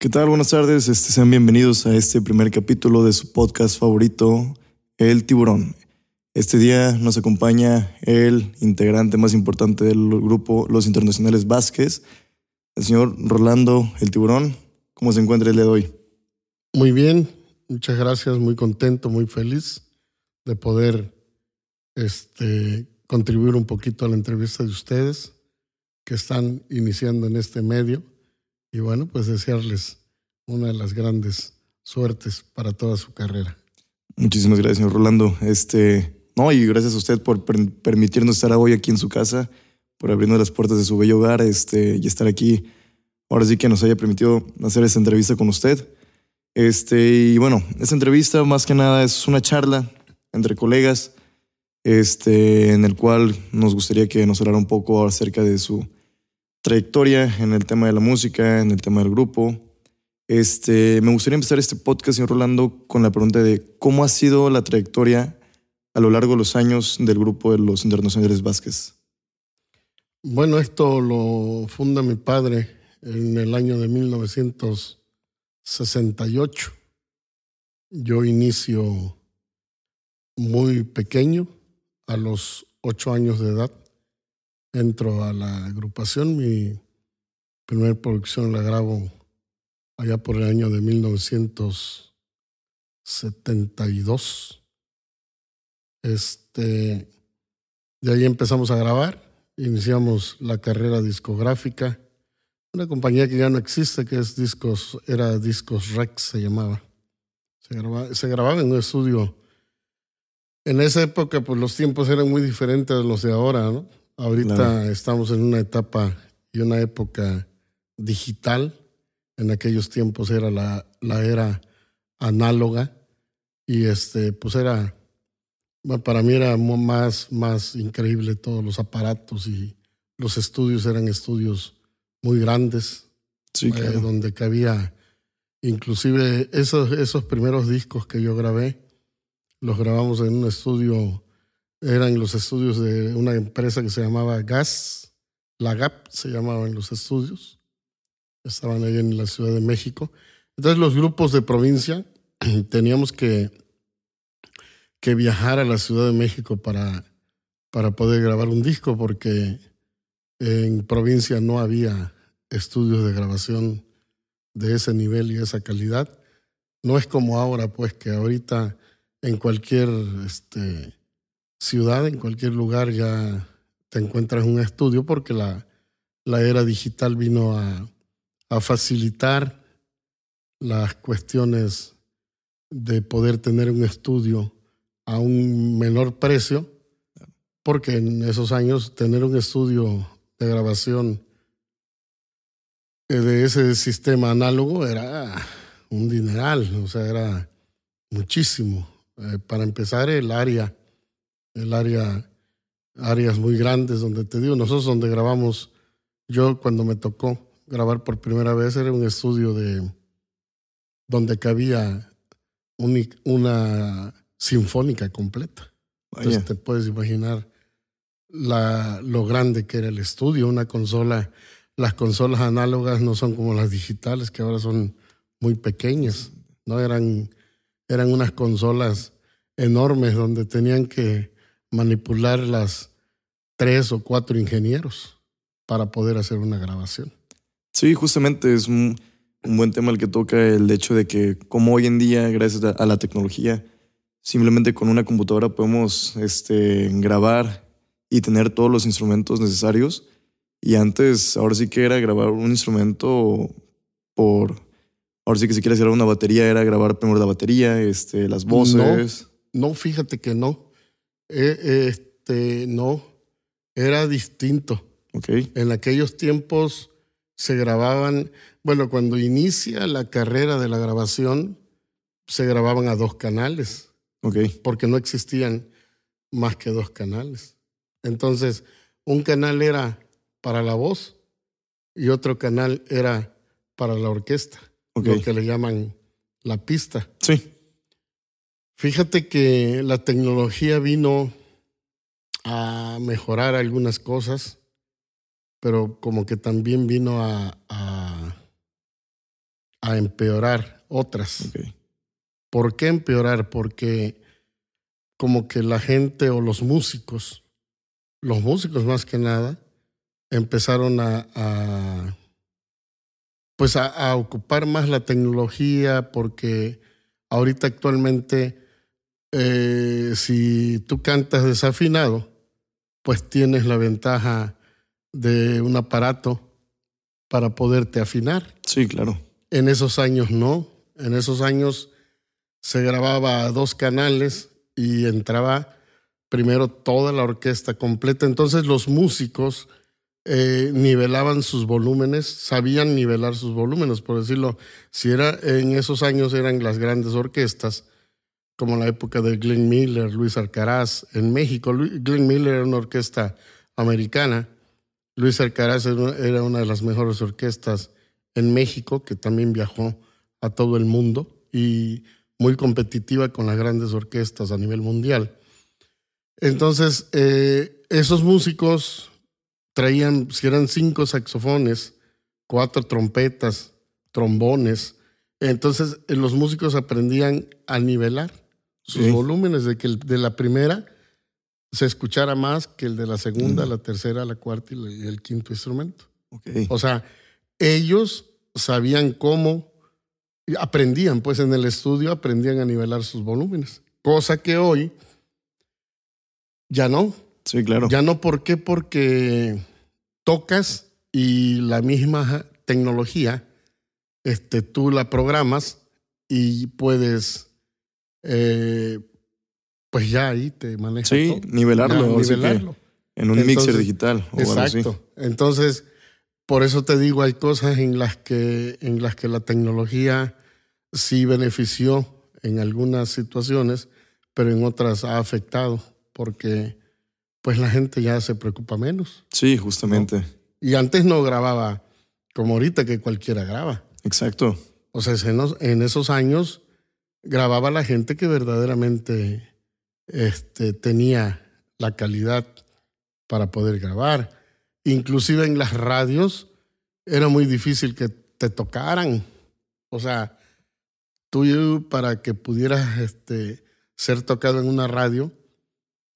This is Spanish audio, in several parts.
¿Qué tal? Buenas tardes. Este, sean bienvenidos a este primer capítulo de su podcast favorito, El Tiburón. Este día nos acompaña el integrante más importante del grupo Los Internacionales Vázquez, el señor Rolando El Tiburón. ¿Cómo se encuentra el día de hoy? Muy bien, muchas gracias, muy contento, muy feliz de poder este, contribuir un poquito a la entrevista de ustedes que están iniciando en este medio y bueno, pues desearles una de las grandes suertes para toda su carrera. Muchísimas gracias, señor Rolando. Este, no, y gracias a usted por permitirnos estar hoy aquí en su casa, por abrirnos las puertas de su bello hogar este, y estar aquí. Ahora sí que nos haya permitido hacer esta entrevista con usted. Este, y bueno, esta entrevista más que nada es una charla entre colegas, este, en el cual nos gustaría que nos hablara un poco acerca de su trayectoria en el tema de la música, en el tema del grupo. Este, me gustaría empezar este podcast, señor Rolando, con la pregunta de cómo ha sido la trayectoria a lo largo de los años del grupo de los Internacionales Vázquez. Bueno, esto lo funda mi padre en el año de 1968. Yo inicio muy pequeño, a los ocho años de edad entro a la agrupación. Mi primer producción la grabo allá por el año de 1972. Este, de ahí empezamos a grabar, iniciamos la carrera discográfica. Una compañía que ya no existe, que es Discos, era Discos Rex, se llamaba. Se grababa, se grababa en un estudio. En esa época, pues los tiempos eran muy diferentes de los de ahora, ¿no? Ahorita estamos en una etapa y una época digital. En aquellos tiempos era la, la era análoga y este, pues era, para mí era más, más increíble todos los aparatos y los estudios. Eran estudios muy grandes, sí, eh, donde cabía, inclusive esos, esos primeros discos que yo grabé, los grabamos en un estudio eran los estudios de una empresa que se llamaba GAS, la GAP se llamaban los estudios, estaban ahí en la Ciudad de México. Entonces los grupos de provincia teníamos que, que viajar a la Ciudad de México para, para poder grabar un disco porque en provincia no había estudios de grabación de ese nivel y esa calidad. No es como ahora, pues que ahorita en cualquier este, ciudad, en cualquier lugar ya te encuentras un estudio porque la, la era digital vino a, a facilitar las cuestiones de poder tener un estudio a un menor precio, porque en esos años tener un estudio de grabación de ese sistema análogo era un dineral, o sea, era muchísimo. Eh, para empezar, el área el área, áreas muy grandes donde te digo, nosotros donde grabamos, yo cuando me tocó grabar por primera vez era un estudio de donde cabía una sinfónica completa. Entonces te puedes imaginar la, lo grande que era el estudio, una consola. Las consolas análogas no son como las digitales, que ahora son muy pequeñas, ¿no? Eran, eran unas consolas enormes donde tenían que manipular las tres o cuatro ingenieros para poder hacer una grabación. Sí, justamente es un, buen tema el que toca el hecho de que como hoy en día, gracias a la tecnología, simplemente con una computadora podemos este, grabar y tener todos los instrumentos necesarios. Y antes, ahora sí que era grabar un instrumento por... Ahora sí que si quieres grabar una batería, era grabar primero la batería, este, las voces. no fíjate que no. Eh, este, no, era distinto. Okay. En aquellos tiempos se grababan, bueno, cuando inicia la carrera de la grabación, se grababan a dos canales. Okay. Porque no existían más que dos canales. Entonces, un canal era para la voz y otro canal era para la orquesta, lo que le llaman la pista. Sí. Fíjate que la tecnología vino a mejorar algunas cosas, pero como que también vino a, a, a empeorar otras. ¿Por qué empeorar? Porque como que la gente o los músicos, los músicos más que nada, empezaron a, a pues a, a ocupar más la tecnología porque ahorita actualmente eh, si tú cantas desafinado, pues tienes la ventaja de un aparato para poderte afinar. Sí, claro. En esos años no. En esos años se grababa a dos canales y entraba primero toda la orquesta completa. Entonces los músicos eh, nivelaban sus volúmenes, sabían nivelar sus volúmenes, por decirlo. Si era en esos años eran las grandes orquestas, como la época de Glenn Miller, Luis Alcaraz en México. Glenn Miller era una orquesta americana. Luis Alcaraz era una de las mejores orquestas en México, que también viajó a todo el mundo y muy competitiva con las grandes orquestas a nivel mundial. Entonces, eh, esos músicos traían, si eran cinco saxofones, cuatro trompetas, trombones, entonces eh, los músicos aprendían a nivelar sus Sí. volúmenes, de que el de la primera se escuchara más que el de la segunda, la tercera, la cuarta y y el quinto instrumento. Ok. O sea, ellos sabían cómo, aprendían, pues en el estudio aprendían a nivelar sus volúmenes. Cosa que hoy ya no. Sí, claro. Ya no, ¿por qué? Porque tocas y la misma tecnología, este, tú la programas y puedes, eh, pues ya ahí te manejas Sí, todo. nivelarlo. Ya, nivelarlo. en un Entonces, mixer digital o algo así. Exacto. Entonces, por eso te digo, hay cosas en las que, en las que la tecnología sí benefició en algunas situaciones, pero en otras ha afectado, porque pues la gente ya se preocupa menos. Sí, justamente. Y antes no grababa como ahorita que cualquiera graba. Exacto. O sea, en esos años grababa la gente que verdaderamente este, tenía la calidad para poder grabar. Inclusive en las radios era muy difícil que te tocaran. O sea, tú para que pudieras este, ser tocado en una radio,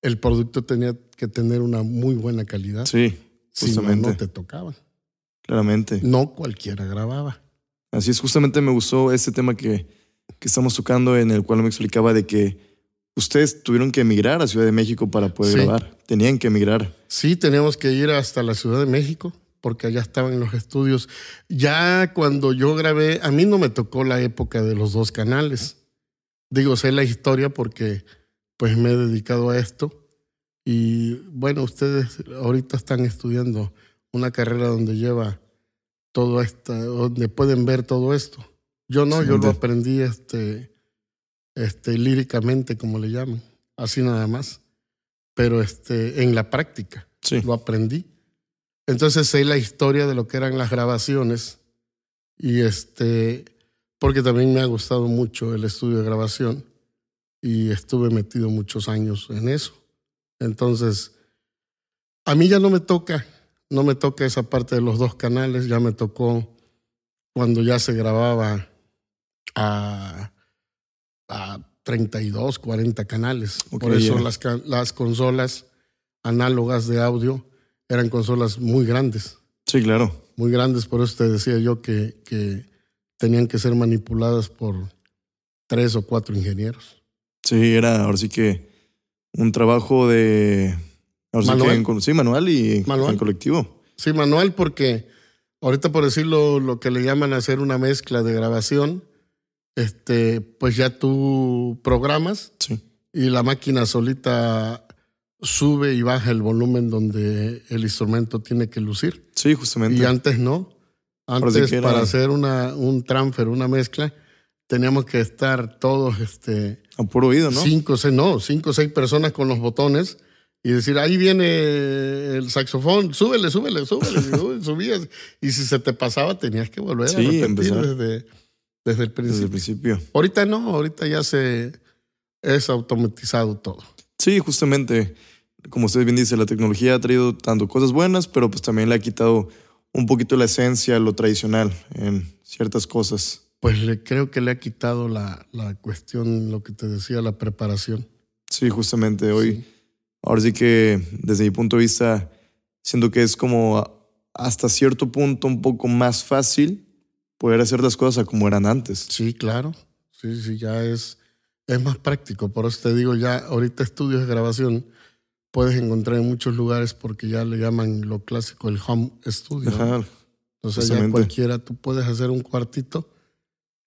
el producto tenía que tener una muy buena calidad. Sí, Si no, justamente. no te tocaban. claramente. No cualquiera grababa. Así es, justamente me gustó este tema que, que estamos tocando, en el cual me explicaba de que ustedes tuvieron que emigrar a Ciudad de México para poder Sí. grabar. Tenían que emigrar. Sí, teníamos que ir hasta la Ciudad de México porque allá estaban los estudios. Ya cuando yo grabé, a mí no me tocó la época de los dos canales. Digo, sé la historia porque pues me he dedicado a esto. Y bueno, ustedes ahorita están estudiando una carrera donde lleva todo esto, donde pueden ver todo esto. Yo no, yo lo aprendí este, este, líricamente, como le llaman, así nada más. Pero este, en la práctica Sí. lo aprendí. Entonces sé la historia de lo que eran las grabaciones y este, porque también me ha gustado mucho el estudio de grabación y estuve metido muchos años en eso. Entonces, a mí ya no me toca, no me toca esa parte de los dos canales, ya me tocó cuando ya se grababa a, a 32, 40 canales. Por eso las, las consolas análogas de audio eran consolas muy grandes, Sí, claro. muy grandes. Por eso te decía yo que, que tenían que ser manipuladas por tres o cuatro ingenieros. Sí, era ahora sí que un trabajo de. Ahora sí Manual. que en- sí, manual y Manual. en colectivo. Sí, manual, porque ahorita por decirlo, lo que le llaman hacer una mezcla de grabación, este, pues ya tú programas Sí. y la máquina solita sube y baja el volumen donde el instrumento tiene que lucir. Sí, justamente. Y antes no. Antes era- para hacer una, un transfer, una mezcla, teníamos que estar todos este, A puro oído, ¿no? cinco, seis, no, cinco o seis personas con los botones y decir, ahí viene el saxofón, súbele, súbele, súbele. Y sub- subías. Y si se te pasaba, tenías que volver Sí, a repetir empezar. desde, desde el Desde principio. el principio. Ahorita no, ahorita ya se es automatizado todo. Sí, justamente. Como usted bien dice, la tecnología ha traído tanto cosas buenas, pero pues también le ha quitado un poquito la esencia, lo tradicional en ciertas cosas. pues le creo que le ha quitado la, la cuestión, lo que te decía, la preparación. Sí, justamente hoy, ahora sí que desde mi punto de vista, siento que es como hasta cierto punto un poco más fácil poder hacer las cosas como eran antes. Sí, claro. Sí, sí, ya es, es más práctico. Por eso te digo, ya ahorita estudios de grabación puedes encontrar en muchos lugares porque ya le llaman lo clásico el home studio. Ajá, Entonces ya cualquiera, tú puedes hacer un cuartito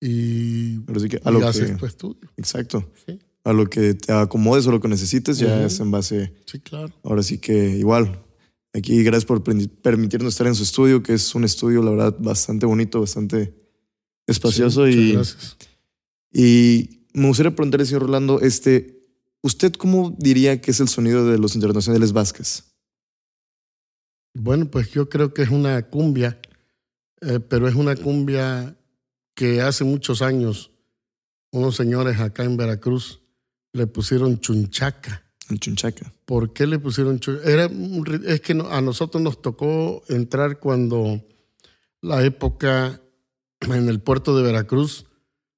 y, a lo haces tu estudio. Exacto. A lo que te acomodes o lo que necesites ya es en base. Sí, claro. Ahora sí que igual. Aquí gracias por permitirnos estar en su estudio, que es un estudio, la verdad, bastante bonito, bastante espacioso. y, gracias. Y me gustaría preguntarle, señor Rolando, este, ¿usted cómo diría que es el sonido de los internacionales Vázquez? Bueno, pues yo creo que es una cumbia, eh, pero es una cumbia que hace muchos años unos señores acá en Veracruz le pusieron chunchaca. El chunchaca. ¿Por qué le pusieron chunchaca? Era, es que a nosotros nos tocó entrar cuando la época en el puerto de Veracruz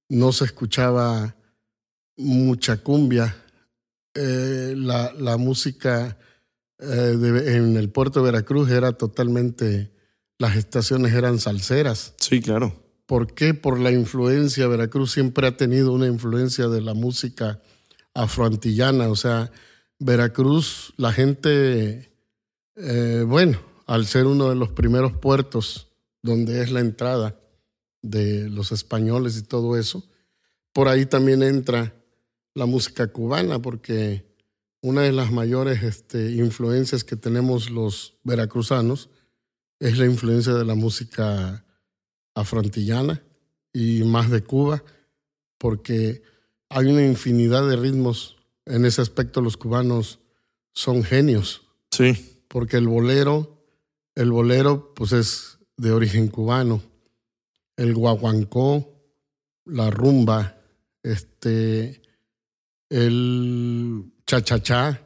no se escuchaba mucha cumbia. Eh, la, la, música eh, en el puerto de Veracruz era totalmente, las estaciones eran salseras. Sí, claro. ¿Por qué? Por la influencia. Veracruz siempre ha tenido una influencia de la música afroantillana. O sea, Veracruz, la gente, eh, bueno, al ser uno de los primeros puertos donde es la entrada de los españoles y todo eso, por ahí también entra la música cubana, porque una de las mayores este, influencias que tenemos los veracruzanos es la influencia de la música afrontillana y más de Cuba, porque hay una infinidad de ritmos. En ese aspecto los cubanos son genios. Sí. Porque el bolero, el bolero pues es de origen cubano. El guaguancó, la rumba, este, el cha-cha-cha,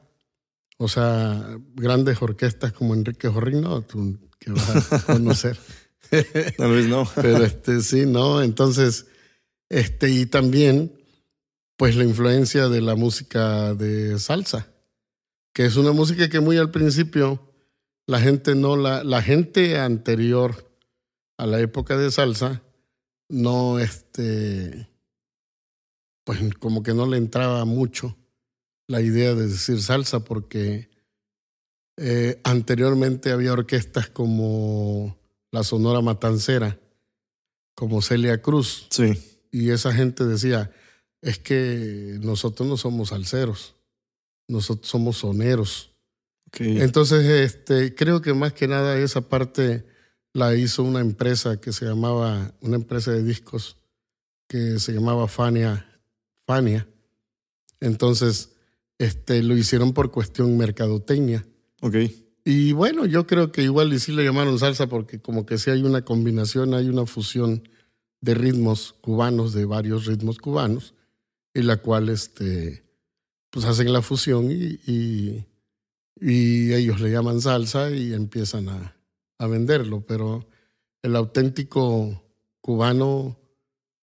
o sea, grandes orquestas como Enrique Jorrino, que vas a conocer. Tal vez no. Pero este, sí, ¿no? Entonces, este, y también, pues la influencia de la música de salsa, que es una música que muy al principio la gente no la, la gente anterior a la época de salsa, no, este, pues como que no le entraba mucho la idea de decir salsa porque eh, anteriormente había orquestas como la Sonora Matancera, como Celia Cruz. Sí. Y esa gente decía, es que nosotros no somos salseros, nosotros somos soneros. Entonces, este, creo que más que nada esa parte la hizo una empresa que se llamaba, una empresa de discos que se llamaba Fania. Fania. Entonces, este, lo hicieron por cuestión mercadotecnia. Ok. Y bueno, yo creo que igual y sí le llamaron salsa porque como que sí hay una combinación, hay una fusión de ritmos cubanos, de varios ritmos cubanos, y la cual este, pues hacen la fusión y, y, ellos le llaman salsa y empiezan a, a venderlo. Pero el auténtico cubano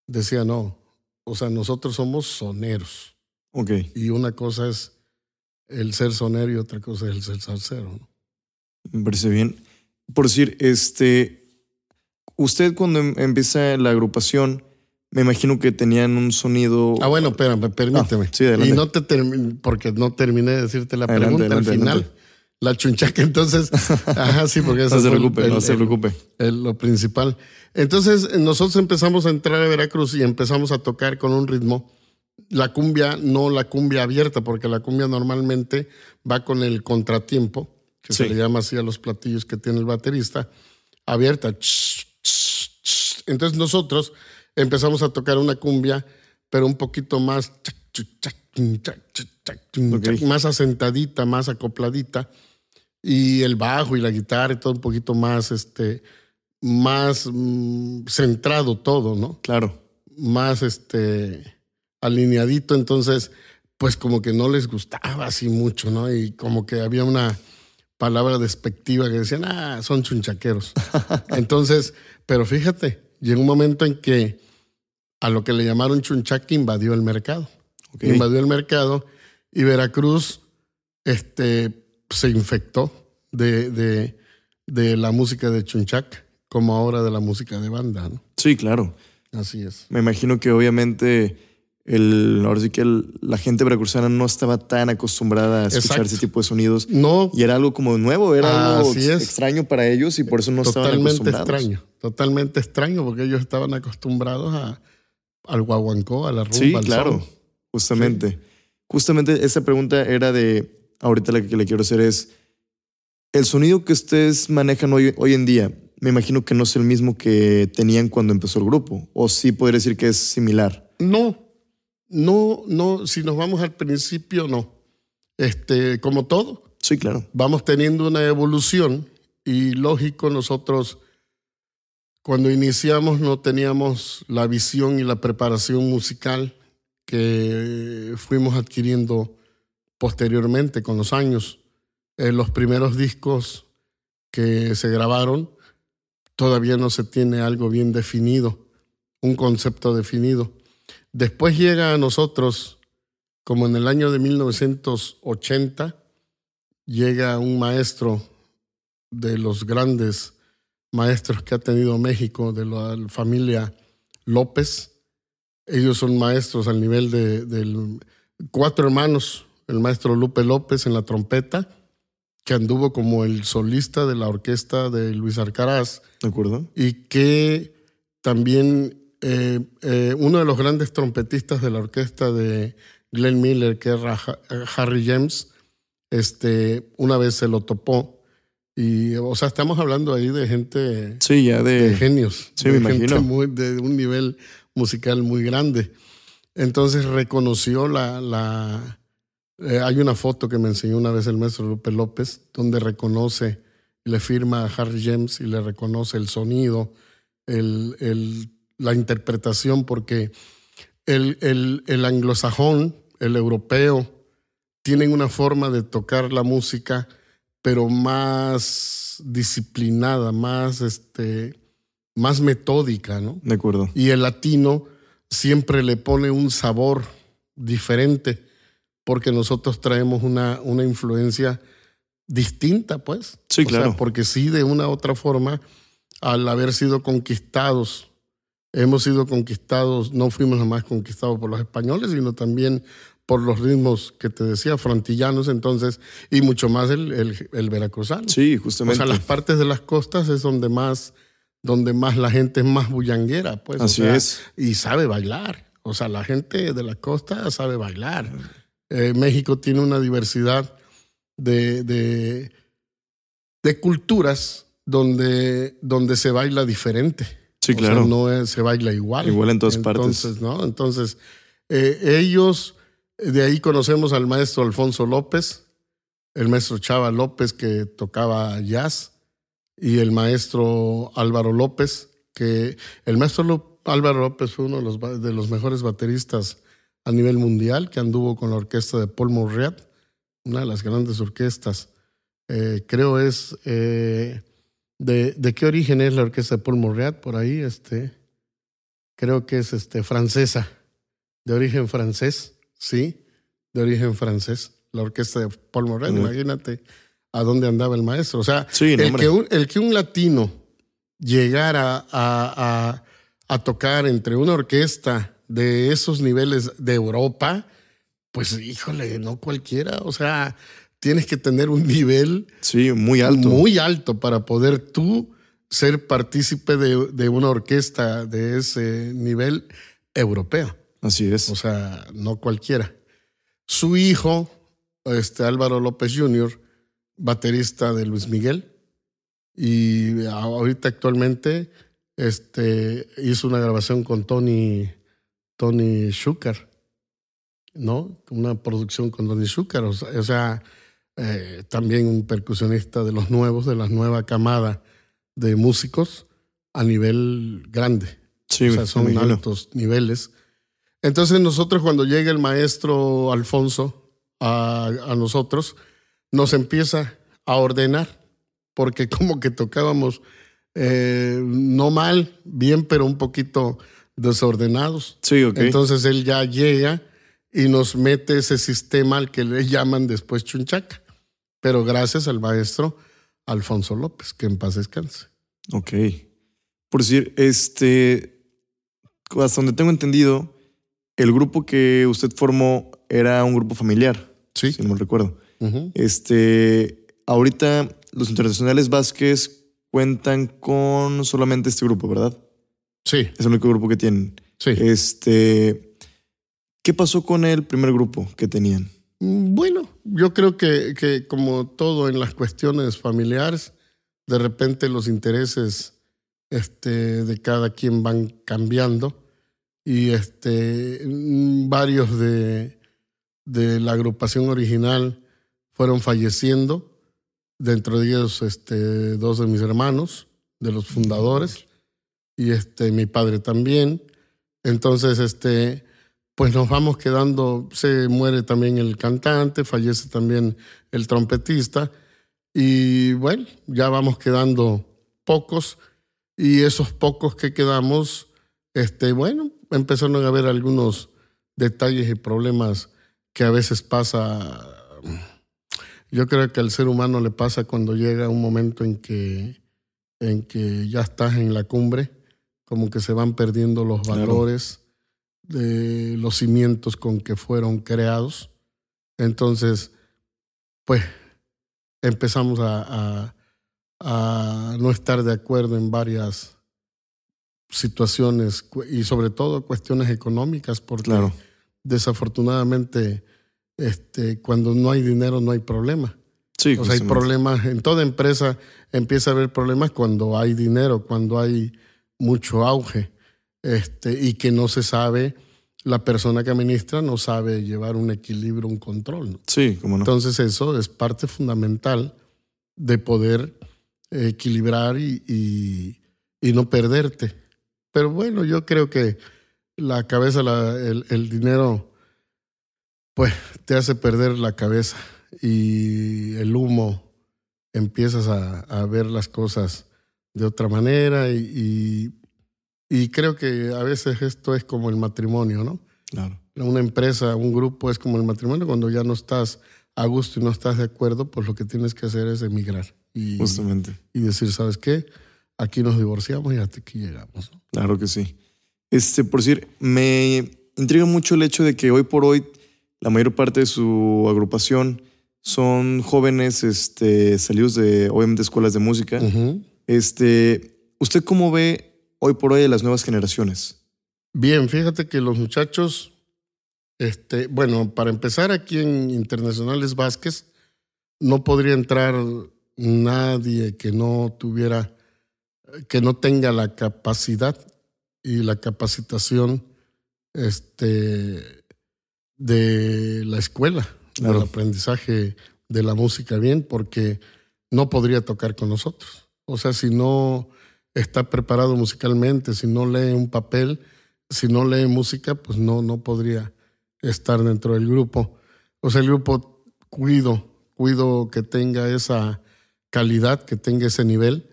decía no, o sea, nosotros somos soneros. Ok. Y una cosa es el ser sonero y otra cosa es el ser salsero. ¿no? Me parece bien. Por decir, este, usted cuando em, empieza la agrupación, me imagino que tenían un sonido. Ah, bueno, espérame, permíteme. Ah, sí, adelante. Y no te porque no terminé de decirte la pregunta al final. La chunchaca, entonces. Ajá, sí, porque eso no se preocupe, no se preocupe. lo principal. Entonces, nosotros empezamos a entrar a Veracruz y empezamos a tocar con un ritmo. La cumbia, no la cumbia abierta, porque la cumbia normalmente va con el contratiempo que se le llama así a los platillos que tiene el baterista, abierta. Entonces nosotros empezamos a tocar una cumbia, pero un poquito más, más asentadita, más acopladita, y el bajo y la guitarra y todo un poquito más, este, más mm, centrado todo, ¿no? Claro. Más, este, alineadito, entonces, pues como que no les gustaba así mucho, ¿no? Y como que había una palabra despectiva que decían, ah, son chunchaqueros. Entonces, pero fíjate, llegó un momento en que a lo que le llamaron chunchac invadió el mercado. Invadió el mercado y Veracruz este, se infectó de, de, de, la música de chunchac como ahora de la música de banda. ¿no? Sí, claro. Así es. Me imagino que obviamente el, ahora sí que la gente veracruzana no estaba tan acostumbrada a escuchar ese tipo de sonidos. No. Y era algo como nuevo, era algo extraño para ellos y por eso no estaban acostumbrados. Totalmente extraño, totalmente extraño porque ellos estaban acostumbrados a, al guaguancó, a la rumba, Sí, claro, justamente. Justamente esa pregunta era de, ahorita la que le quiero hacer es, el sonido que ustedes manejan hoy, hoy en día, me imagino que no es el mismo que tenían cuando empezó el grupo, o sí podría decir que es similar. No, no, no, si nos vamos al principio, no. Este, como todo. Sí, claro. Vamos teniendo una evolución y lógico, nosotros cuando iniciamos no teníamos la visión y la preparación musical que fuimos adquiriendo posteriormente con los años. En los primeros discos que se grabaron todavía no se tiene algo bien definido, un concepto definido. Después llega a nosotros, como en el año de 1980, llega un maestro de los grandes maestros que ha tenido México, de la familia López. Ellos son maestros al nivel de, cuatro hermanos, el maestro Lupe López en la trompeta, que anduvo como el solista de la orquesta de Luis Arcaraz. ¿De acuerdo? Y que también eh, eh, uno de los grandes trompetistas de la orquesta de Glenn Miller, que era Harry James, este, una vez se lo topó. Y, o sea, estamos hablando ahí de gente. Sí, ya de. genios. Sí, me imagino. Muy, de un nivel musical muy grande. Entonces reconoció la. la eh, hay una foto que me enseñó una vez el maestro Lupe López, donde reconoce, le firma a Harry James y le reconoce el sonido, el, el la interpretación porque el, el, el anglosajón, el europeo, tienen una forma de tocar la música, pero más disciplinada, más, este, más metódica, ¿no? De acuerdo. Y el latino siempre le pone un sabor diferente, porque nosotros traemos una, una influencia distinta, pues. Sí, claro. porque sí, de una u otra forma, al haber sido conquistados hemos sido conquistados, no fuimos más conquistados por los españoles, sino también por los ritmos que te decía, frontillanos, entonces, y mucho más el, el, veracruzano. Sí, justamente. O sea, las partes de las costas es donde más, donde más la gente es más bullanguera, pues. Así es. Y sabe bailar. O sea, la gente de la costa sabe bailar. Eh, México tiene una diversidad de, de, de culturas donde, donde se baila diferente. Sí, claro. no se baila igual. Igual en todas Entonces, partes. ¿no? Entonces, eh, ellos, de ahí conocemos al maestro Alfonso López, el maestro Chava López que tocaba jazz y el maestro Álvaro López, que el maestro Álvaro López fue uno de los, de los mejores bateristas a nivel mundial, que anduvo con la orquesta de Paul Morriat, una de las grandes orquestas. Eh, creo es eh, ¿De, qué origen es la orquesta de Paul Morriat? Por ahí, este, creo que es este, francesa, de origen francés, sí, de origen francés, la orquesta de Paul Morriat. Imagínate a dónde andaba el maestro. O sea, el, que un, el, que un, latino llegara a, a tocar entre una orquesta de esos niveles de Europa, pues híjole, no cualquiera. O sea, tienes que tener un nivel sí, muy alto. Muy alto para poder tú ser partícipe de, una orquesta de ese nivel europeo. Así es. O sea, no cualquiera. Su hijo, este Álvaro López Jr., baterista de Luis Miguel, y ahorita actualmente este, hizo una grabación con Tony, Tony Schucker, ¿no? Una producción con Tony Schucker. O sea, eh, también un percusionista de los nuevos, de la nueva camada de músicos a nivel grande. Sí, o sea, son altos niveles. Entonces nosotros cuando llega el maestro Alfonso a, nosotros, nos empieza a ordenar, porque como que tocábamos eh, no mal, bien, pero un poquito desordenados. Sí, ok. Entonces él ya llega y nos mete ese sistema al que le llaman después chunchaca. Pero gracias al maestro Alfonso López, que en paz descanse. Ok. Por decir, este, hasta donde tengo entendido, el grupo que usted formó era un grupo familiar. Sí. Si no me recuerdo. Este, ahorita los internacionales Vázquez cuentan con solamente este grupo, ¿verdad? Sí, Es el único grupo que tienen. sí. Este, ¿qué pasó con el primer grupo que tenían? Mm, Bueno, yo creo que, que como todo en las cuestiones familiares, de repente los intereses este, de cada quien van cambiando y este, mm, varios de, de la agrupación original fueron falleciendo, dentro de ellos este, dos de mis hermanos, de los fundadores, y este, mi padre también. Entonces, este, pues nos vamos quedando, se muere también el cantante, fallece también el trompetista. Y bueno, ya vamos quedando pocos. Y esos pocos que quedamos, este, bueno, empezaron a haber algunos detalles y problemas que a veces pasa. Yo creo que al ser humano le pasa cuando llega un momento en que, en que ya estás en la cumbre, como que se van perdiendo los valores de los cimientos con que fueron creados. Entonces, pues empezamos a, a- a no estar de acuerdo en varias situaciones y sobre todo cuestiones económicas, porque Claro. desafortunadamente este, cuando no hay dinero no hay problema. Sí, O sea, hay problemas, en toda empresa empieza a haber problemas cuando hay dinero, cuando hay mucho auge, este, y que no se sabe, la persona que administra no sabe llevar un equilibrio, un control. ¿no? Sí, cómo no. Entonces eso es parte fundamental de poder equilibrar y, y- y no perderte. Pero bueno, yo creo que la cabeza, la- el, el dinero, pues te hace perder la cabeza y el humo empiezas a, a ver las cosas de otra manera y, y, y creo que a veces esto es como el matrimonio, ¿no? Claro. una empresa, un grupo es como el matrimonio, cuando ya no estás a gusto y no estás de acuerdo, pues lo que tienes que hacer es emigrar y, Justamente. y decir, ¿sabes qué? Aquí nos divorciamos y hasta aquí llegamos. ¿no? Claro que sí. Este, por decir, me intriga mucho el hecho de que hoy por hoy la mayor parte de su agrupación son jóvenes este, salidos de, obviamente, escuelas de música. Este, ¿Usted cómo ve hoy por hoy a las nuevas generaciones? Bien, fíjate que los muchachos, este, bueno, para empezar aquí en Internacionales Vázquez, no podría entrar nadie que no tuviera, que no tenga la capacidad y la capacitación este, de la escuela, Claro. del aprendizaje de la música bien, porque no podría tocar con nosotros. O sea, si no está preparado musicalmente, si no lee un papel, si no lee música, pues no, no podría estar dentro del grupo. O sea, el grupo cuido, cuido que tenga esa calidad, que tenga ese nivel.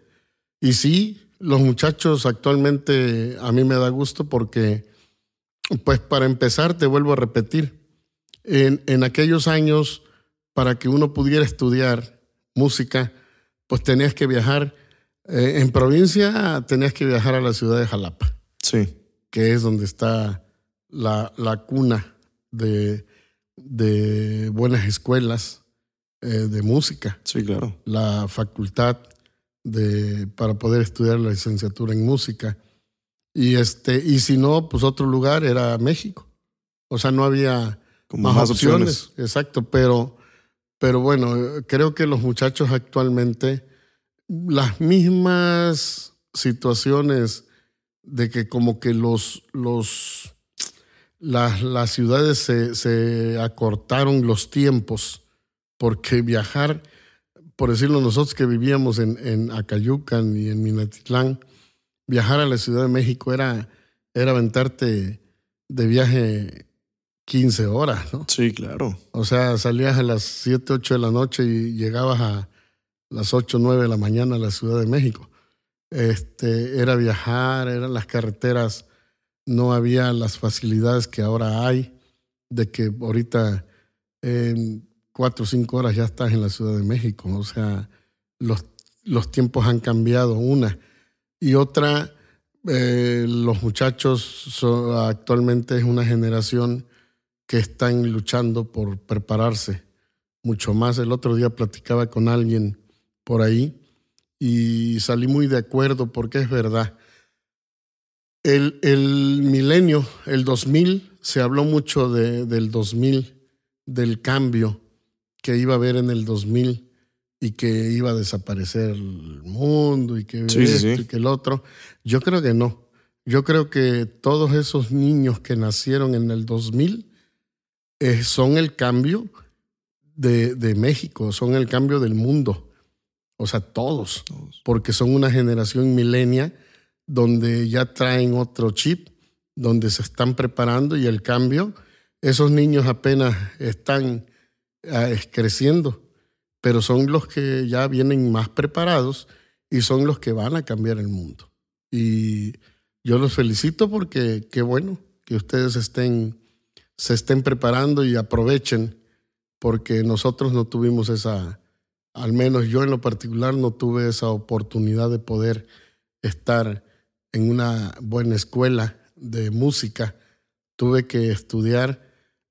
Y sí, los muchachos actualmente a mí me da gusto porque, pues para empezar, te vuelvo a repetir, en, en aquellos años, para que uno pudiera estudiar música, pues tenías que viajar. Eh, en provincia tenías que viajar a la ciudad de Jalapa Sí, que es donde está la, la cuna de, de buenas escuelas eh, de música, sí, claro. la facultad de, para poder estudiar la licenciatura en música. Y, este, y si no, pues otro lugar era México. O sea, no había Como más, más, opciones. opciones. Exacto, pero, pero bueno, creo que los muchachos actualmente, las mismas situaciones de que como que los, los, las, las ciudades se, se acortaron los tiempos, porque viajar, por decirlo nosotros que vivíamos en, en Acayucan y en Minatitlán, viajar a la Ciudad de México era, era aventarte de viaje 15 horas, ¿no? Sí, claro. O sea, salías a las 7, 8 de la noche y llegabas a las 8, 9 de la mañana a la Ciudad de México. Este, era viajar, eran las carreteras no había las facilidades que ahora hay, de que ahorita en cuatro o cinco horas ya estás en la Ciudad de México. O sea, los, los tiempos han cambiado, una. Y otra, eh, los muchachos actualmente es una generación que están luchando por prepararse mucho más. El otro día platicaba con alguien por ahí y salí muy de acuerdo porque es verdad. El, el milenio, el 2000, se habló mucho de, del 2000, del cambio que iba a haber en el 2000 y que iba a desaparecer el mundo y que y que el otro. Yo creo que no. Yo creo que todos esos niños que nacieron en el 2000 eh, son el cambio de, de México, son el cambio del mundo. O sea, todos, porque son una generación milenia donde ya traen otro chip, donde se están preparando y el cambio, esos niños apenas están ah, creciendo, pero son los que ya vienen más preparados y son los que van a cambiar el mundo. Y yo los felicito porque qué bueno que ustedes estén, se estén preparando y aprovechen, porque nosotros no tuvimos esa, al menos yo en lo particular no tuve esa oportunidad de poder estar en una buena escuela de música. Tuve que estudiar,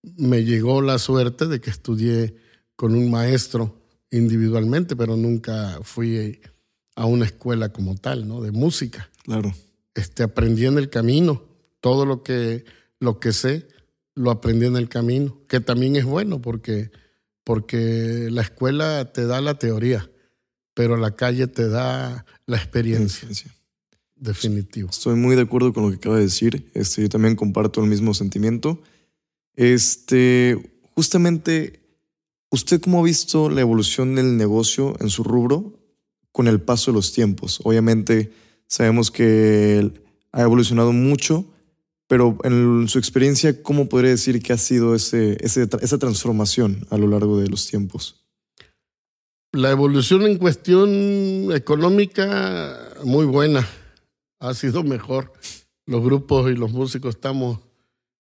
me llegó la suerte de que estudié con un maestro individualmente, pero nunca fui a una escuela como tal, ¿no? De música. Claro. Este, aprendí en el camino. Todo lo que, lo que sé, lo aprendí en el camino, que también es bueno porque porque la escuela te da la teoría, pero la calle te da la experiencia. Definitivo. Estoy muy de acuerdo con lo que acaba de decir. Este, yo también comparto el mismo sentimiento. Este, justamente, ¿usted cómo ha visto la evolución del negocio en su rubro con el paso de los tiempos? Obviamente, sabemos que ha evolucionado mucho, pero en su experiencia, ¿cómo podría decir que ha sido ese, esa transformación a lo largo de los tiempos? La evolución en cuestión económica, muy buena. Ha sido mejor. Los grupos y los músicos estamos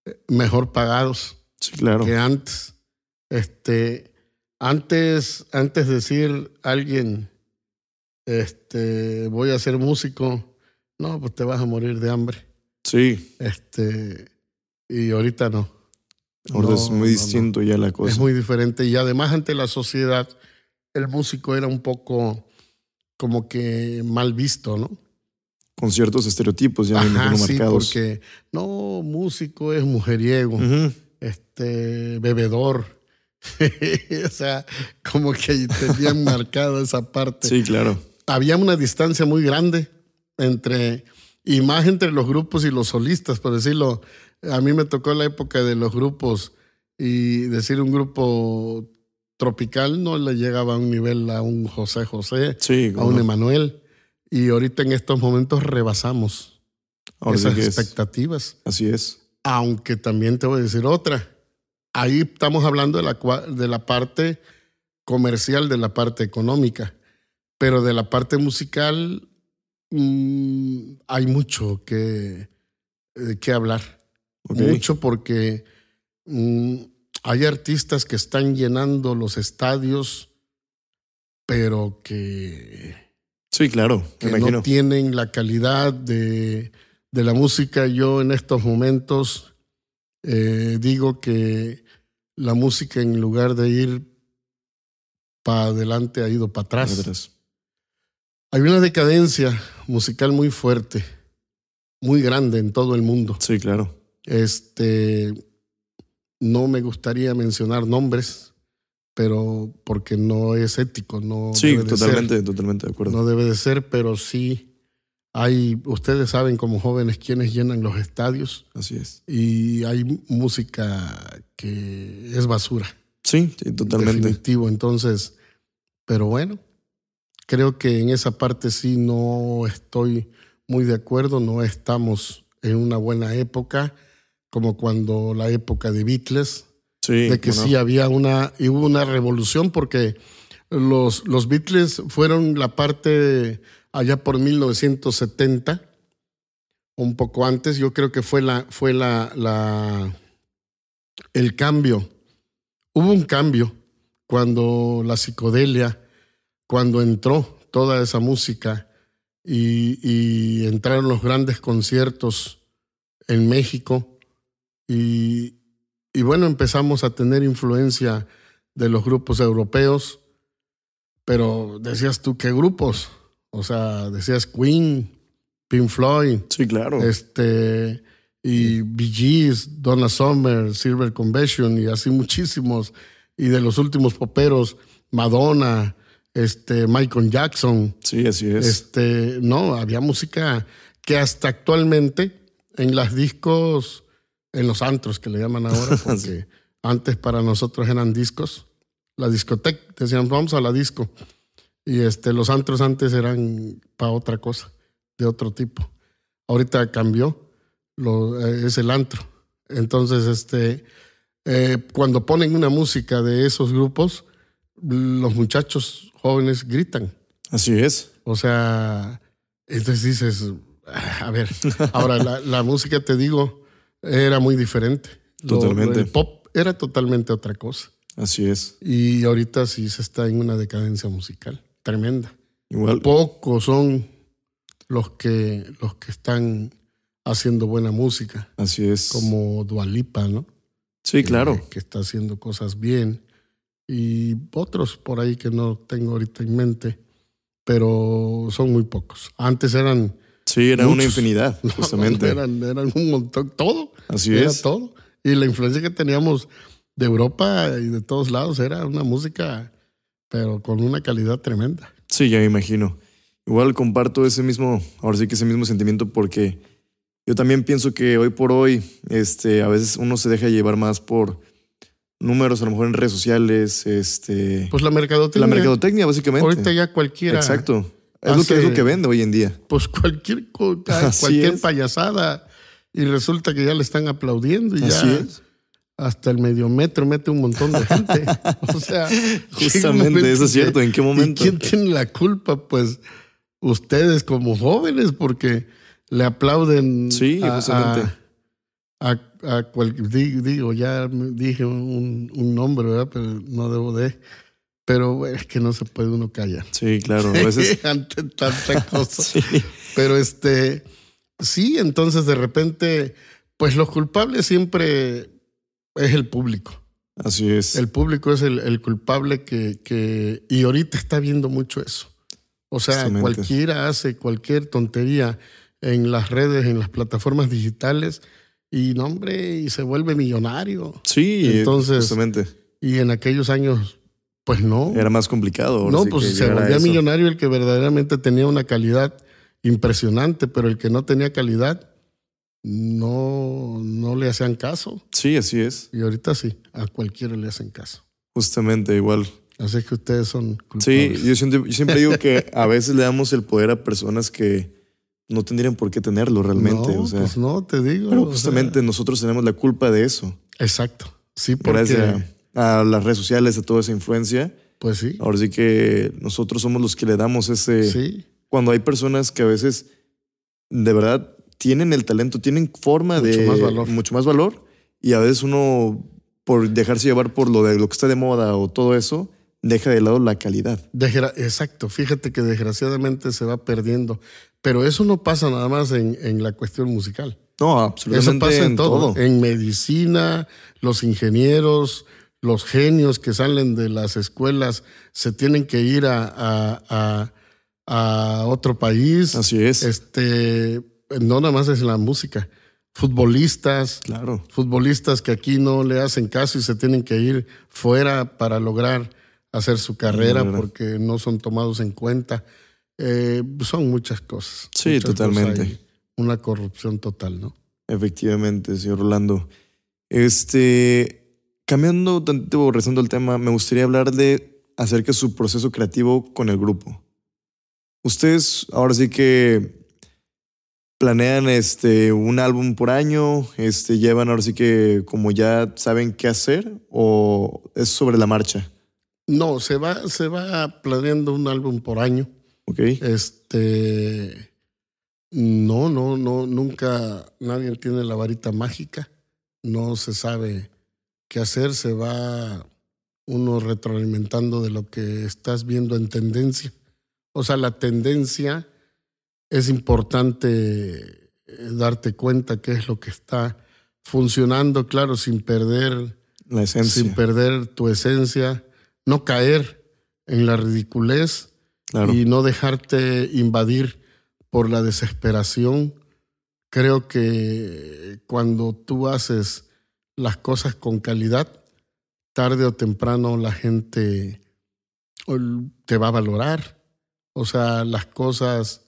eh, mejor pagados claro. que antes. Este, antes, antes de decir alguien, este, voy a ser músico, no, pues te vas a morir de hambre. Sí. Este, y ahorita no. Ahora es muy distinto ya la cosa. Es muy diferente. Y además, ante la sociedad, el músico era un poco como que mal visto, ¿no? Con ciertos estereotipos ya Ajá, sí, porque no, músico es mujeriego, este, bebedor. o sea, como que tenían marcado esa parte. Sí, claro. Había una distancia muy grande entre y más entre los grupos y los solistas, por decirlo. A mí me tocó la época de los grupos y decir un grupo tropical no le llegaba a un nivel a un José José, a un Emanuel. Y ahorita en estos momentos rebasamos esas expectativas. Así es. Aunque también te voy a decir otra. Ahí estamos hablando de la, de la parte comercial, de la parte económica. Pero de la parte musical Mm, hay mucho que, eh, que hablar. Mucho porque mm, hay artistas que están llenando los estadios, pero que. Sí, claro. Que no tienen la calidad de, de, la música. Yo en estos momentos eh, digo que la música en lugar de ir para adelante ha ido para atrás. Hay una decadencia musical muy fuerte, muy grande en todo el mundo. Sí, claro. Este, no me gustaría mencionar nombres, pero porque no es ético, no. Sí, totalmente, totalmente de acuerdo. No debe de ser, pero sí hay, ustedes saben como jóvenes quienes llenan los estadios. Así es. Y hay música que es basura. Sí, sí totalmente. Definitivo, entonces, pero bueno, Creo que en esa parte sí no estoy muy de acuerdo, no estamos en una buena época, como cuando la época de Beatles, de que sí había una, hubo una revolución porque los, los Beatles fueron la parte allá por 1970, un poco antes. Yo creo que fue la, fue la, la, el cambio. Hubo un cambio cuando la psicodelia, cuando entró toda esa música y, y entraron los grandes conciertos en México y, y bueno, empezamos a tener influencia de los grupos europeos, pero decías tú, ¿qué grupos? O sea, decías Queen, Pink Floyd. Sí, claro. Este, y Bee Gees, Donna Summer, Silver Convention y así muchísimos. Y de los últimos poperos, Madonna, este, Michael Jackson. Sí, así es. Este, no, había música que hasta actualmente en las discos, en los antros que le llaman ahora, porque antes para nosotros eran discos. La discoteca, decían, vamos a la disco. Y este, los antros antes eran para otra cosa, de otro tipo. Ahorita cambió, lo, eh, es el antro. Entonces, este, eh, cuando ponen una música de esos grupos, los muchachos jóvenes gritan. Así es. O sea, entonces dices, a ver, ahora la, la música, te digo, era muy diferente. Lo- Totalmente. el pop era totalmente otra cosa. Así es. Y ahorita sí se está en una decadencia musical tremenda. Igual. Pocos son los que, los que están haciendo buena música, Así es. como Dualipa, ¿no? Sí, claro. Que está haciendo cosas bien. Y otros por ahí que no tengo ahorita en mente, pero son muy pocos. Antes eran, Sí, era una infinidad, no, justamente. eran, eran un montón, todo. Así era es. todo. Y la influencia que teníamos de Europa y de todos lados era una música, pero con una calidad tremenda. Sí, ya me imagino. Igual comparto ese mismo, ahora sí que ese mismo sentimiento porque yo también pienso que hoy por hoy, este, a veces uno se deja llevar más por números, a lo mejor en redes sociales, este, Pues la mercadotecnia. la mercadotecnia, básicamente. Ahorita ya cualquiera. Exacto. Es lo, que, es lo que vende hoy en día. Pues cualquier, cualquier payasada. Y resulta que ya le están aplaudiendo y Así ya es. hasta el medio metro mete un montón de gente. o sea, Justamente, eso es cierto. ¿En qué momento? ¿Y quién tiene la culpa? Pues ustedes como jóvenes, porque le aplauden. Sí, a, justamente. A, a- a cual- di- digo, ya dije un, un nombre, ¿verdad? Pero no debo de. Pero es que no se puede uno callar. Sí, claro. A veces. Ante tanta cosa. sí. Pero este, sí, entonces de repente, pues los culpables siempre es el público. Así es. El público es el, el culpable que, que, y ahorita está viendo mucho eso. O sea, cualquiera hace cualquier tontería en las redes, en las plataformas digitales, y no, hombre, y se vuelve millonario. sí, entonces- justamente. Y en aquellos años, pues no. Era más complicado. No, sí pues se volvía millonario el que verdaderamente tenía una calidad impresionante, pero el que no tenía calidad no, no le hacían caso. Sí, así es. Y ahorita sí, a cualquiera le hacen caso. Justamente, igual. Así que ustedes son Sí, yo siempre, yo siempre digo que a veces le damos el poder a personas que no tendrían por qué tenerlo realmente. no, o sea, pues no, te digo. pero o sea, justamente nosotros tenemos la culpa de eso. exacto. Sí, porque. Gracias a, a las redes sociales, a toda esa influencia. Pues sí. Ahora sí que nosotros somos los que le damos ese... Sí. Cuando hay personas que a veces de verdad tienen el talento, tienen forma Mucho de... más valor. Mucho más valor. Y a veces uno, por dejarse llevar por lo de lo que está de moda o todo eso, deja de lado la calidad. Exacto. Fíjate que desgraciadamente se va perdiendo. Pero eso no pasa nada más en, en la cuestión musical. No, Eso absolutamente pasa en en todo. todo. En medicina, los ingenieros, los genios que salen de las escuelas se tienen que ir a, a- a- a otro país. Así es. Este, no nada más es la música. Futbolistas, Claro. futbolistas que aquí no le hacen caso y se tienen que ir fuera para lograr hacer su carrera porque no son tomados en cuenta. Eh, son muchas cosas. Sí, Muchas totalmente. Una corrupción total, ¿no? Efectivamente, señor Rolando. Este, cambiando tantito, rezando el tema, me gustaría hablar de acerca de su proceso creativo con el grupo. Ustedes ahora sí que planean este un álbum por año, este llevan ahora sí que como ya saben qué hacer o es sobre la marcha, No, se va, se va planeando un álbum por año. ¿Ok? Este No, no, no, nunca nadie tiene la varita mágica, no se sabe qué hacer, se va uno retroalimentando de lo que estás viendo en tendencia. O sea, la tendencia es importante eh, darte cuenta qué es lo que está funcionando, claro, sin perder la esencia. sin perder tu esencia, no caer en la ridiculez y no dejarte invadir por la desesperación. Creo que cuando tú haces las cosas con calidad, tarde o temprano la gente te va a valorar. O sea, las cosas,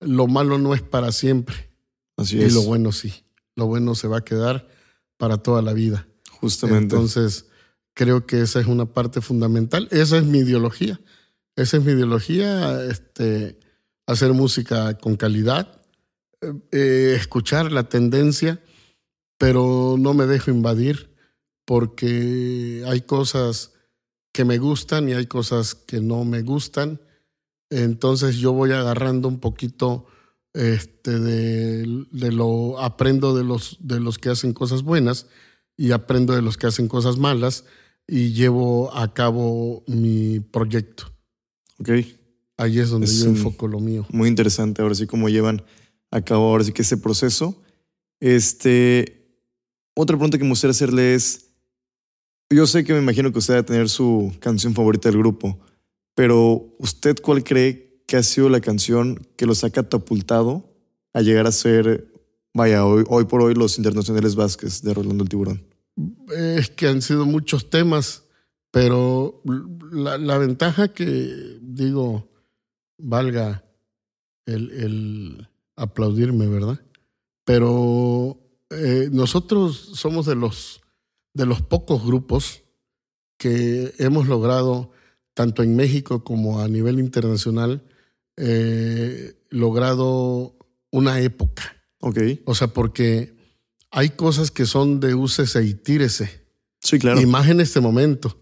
lo malo no es para siempre. Así y lo bueno sí. Lo bueno se va a quedar para toda la vida. Justamente. Entonces, creo que esa es una parte fundamental. Esa es mi ideología. Esa es mi ideología, este, hacer música con calidad, eh, escuchar la tendencia, pero no me dejo invadir porque hay cosas que me gustan y hay cosas que no me gustan. Entonces yo voy agarrando un poquito este, de, de, lo, aprendo de los, de los que hacen cosas buenas y aprendo de los que hacen cosas malas y llevo a cabo mi proyecto. Ok. Ahí es donde yo enfoco lo mío. Muy interesante, ahora sí, cómo llevan a cabo ahora sí que ese proceso. Este, otra pregunta que me gustaría hacerle es, yo sé que me imagino que usted va a tener su canción favorita del grupo, pero ¿usted cuál cree que ha sido la canción que los ha catapultado a llegar a ser, vaya, hoy, hoy por hoy los internacionales Vázquez de Rolando el Tiburón? Es que han sido muchos temas, pero la, ventaja que digo, valga el, aplaudirme, ¿verdad? Pero eh, nosotros somos de los, de los pocos grupos que hemos logrado, tanto en México como a nivel internacional, eh, logrado una época. Ok. O sea, porque hay cosas que son de úsese y tírese. Sí, claro. Y más en este momento.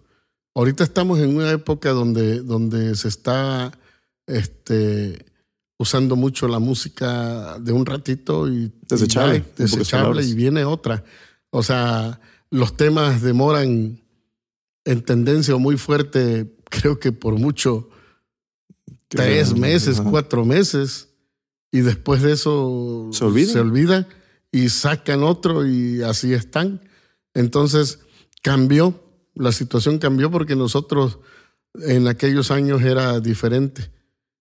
Ahorita estamos en una época donde, donde se está este, usando mucho la música de un ratito y desechable, y, desechable y viene otra. O sea, los temas demoran en tendencia o muy fuerte, creo que por mucho tres meses, cuatro meses, y después de eso se olvida. se olvida y sacan otro y así están. Entonces cambió, la situación cambió porque nosotros en aquellos años era diferente.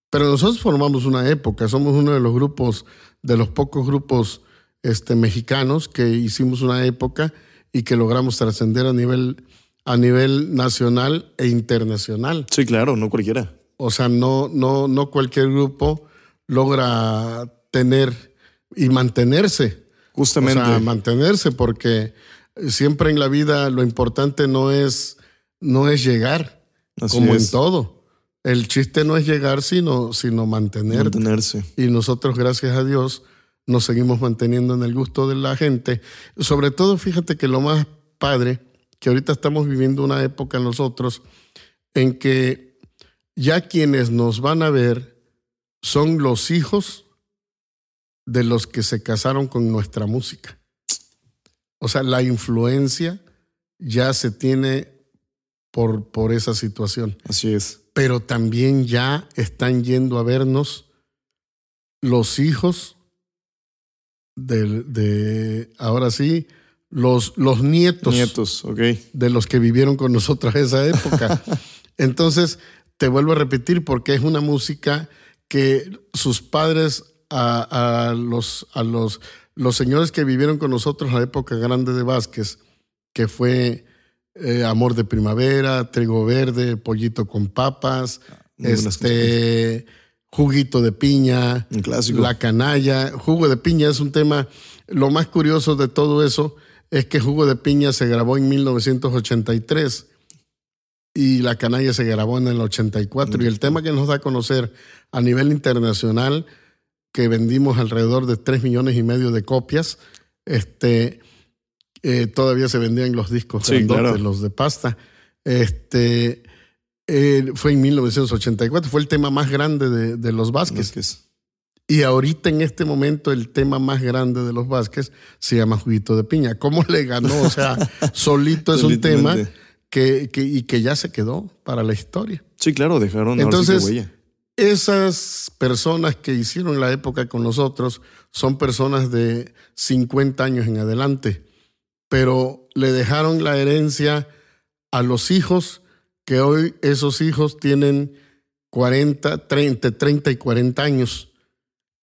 Pero nosotros formamos una época, somos uno de los grupos, de los pocos grupos este, mexicanos que hicimos una época y que logramos trascender a nivel, a nivel nacional e internacional. Sí, claro, no cualquiera. O sea, no, no, no cualquier grupo logra tener y mantenerse Justamente. O sea, mantenerse, porque siempre en la vida lo importante no es, no es llegar, como en todo. El chiste no es llegar, sino, sino mantenerse. Y nosotros, gracias a Dios, nos seguimos manteniendo en el gusto de la gente. Sobre todo, fíjate que lo más padre, que ahorita estamos viviendo una época nosotros en que ya quienes nos van a ver son los hijos de los que se casaron con nuestra música. O sea, la influencia ya se tiene por, por esa situación. Así es. Pero también ya están yendo a vernos los hijos de, de ahora sí, los, los nietos, nietos de los que vivieron con nosotros esa época. Entonces, te vuelvo a repetir porque es una música que sus padres a, los, a los, los señores que vivieron con nosotros la época grande de Vázquez, que fue eh, Amor de Primavera, Trigo Verde, Pollito con Papas, este, Juguito de Piña, La Canalla. Jugo de Piña es un tema, lo más curioso de todo eso es que Jugo de Piña se grabó en 1983 y La Canalla se grabó en el 84 y el tema que nos da a conocer a nivel internacional que vendimos alrededor de 3 millones y medio de copias. Este, eh, todavía se vendían los discos sí, los de pasta. Este, eh, fue en 1984, fue el tema más grande de, los Vázquez. Y ahorita en este momento el tema más grande de los Vázquez se llama Juguito de Piña. ¿Cómo le ganó? O sea, solito es un tema que, y que ya se quedó para la historia. Sí, claro, dejaron Entonces, huella. Esas personas que hicieron la época con nosotros son personas de 50 años en adelante, pero le dejaron la herencia a los hijos, que hoy esos hijos tienen 40, 30, 30 y 40 años.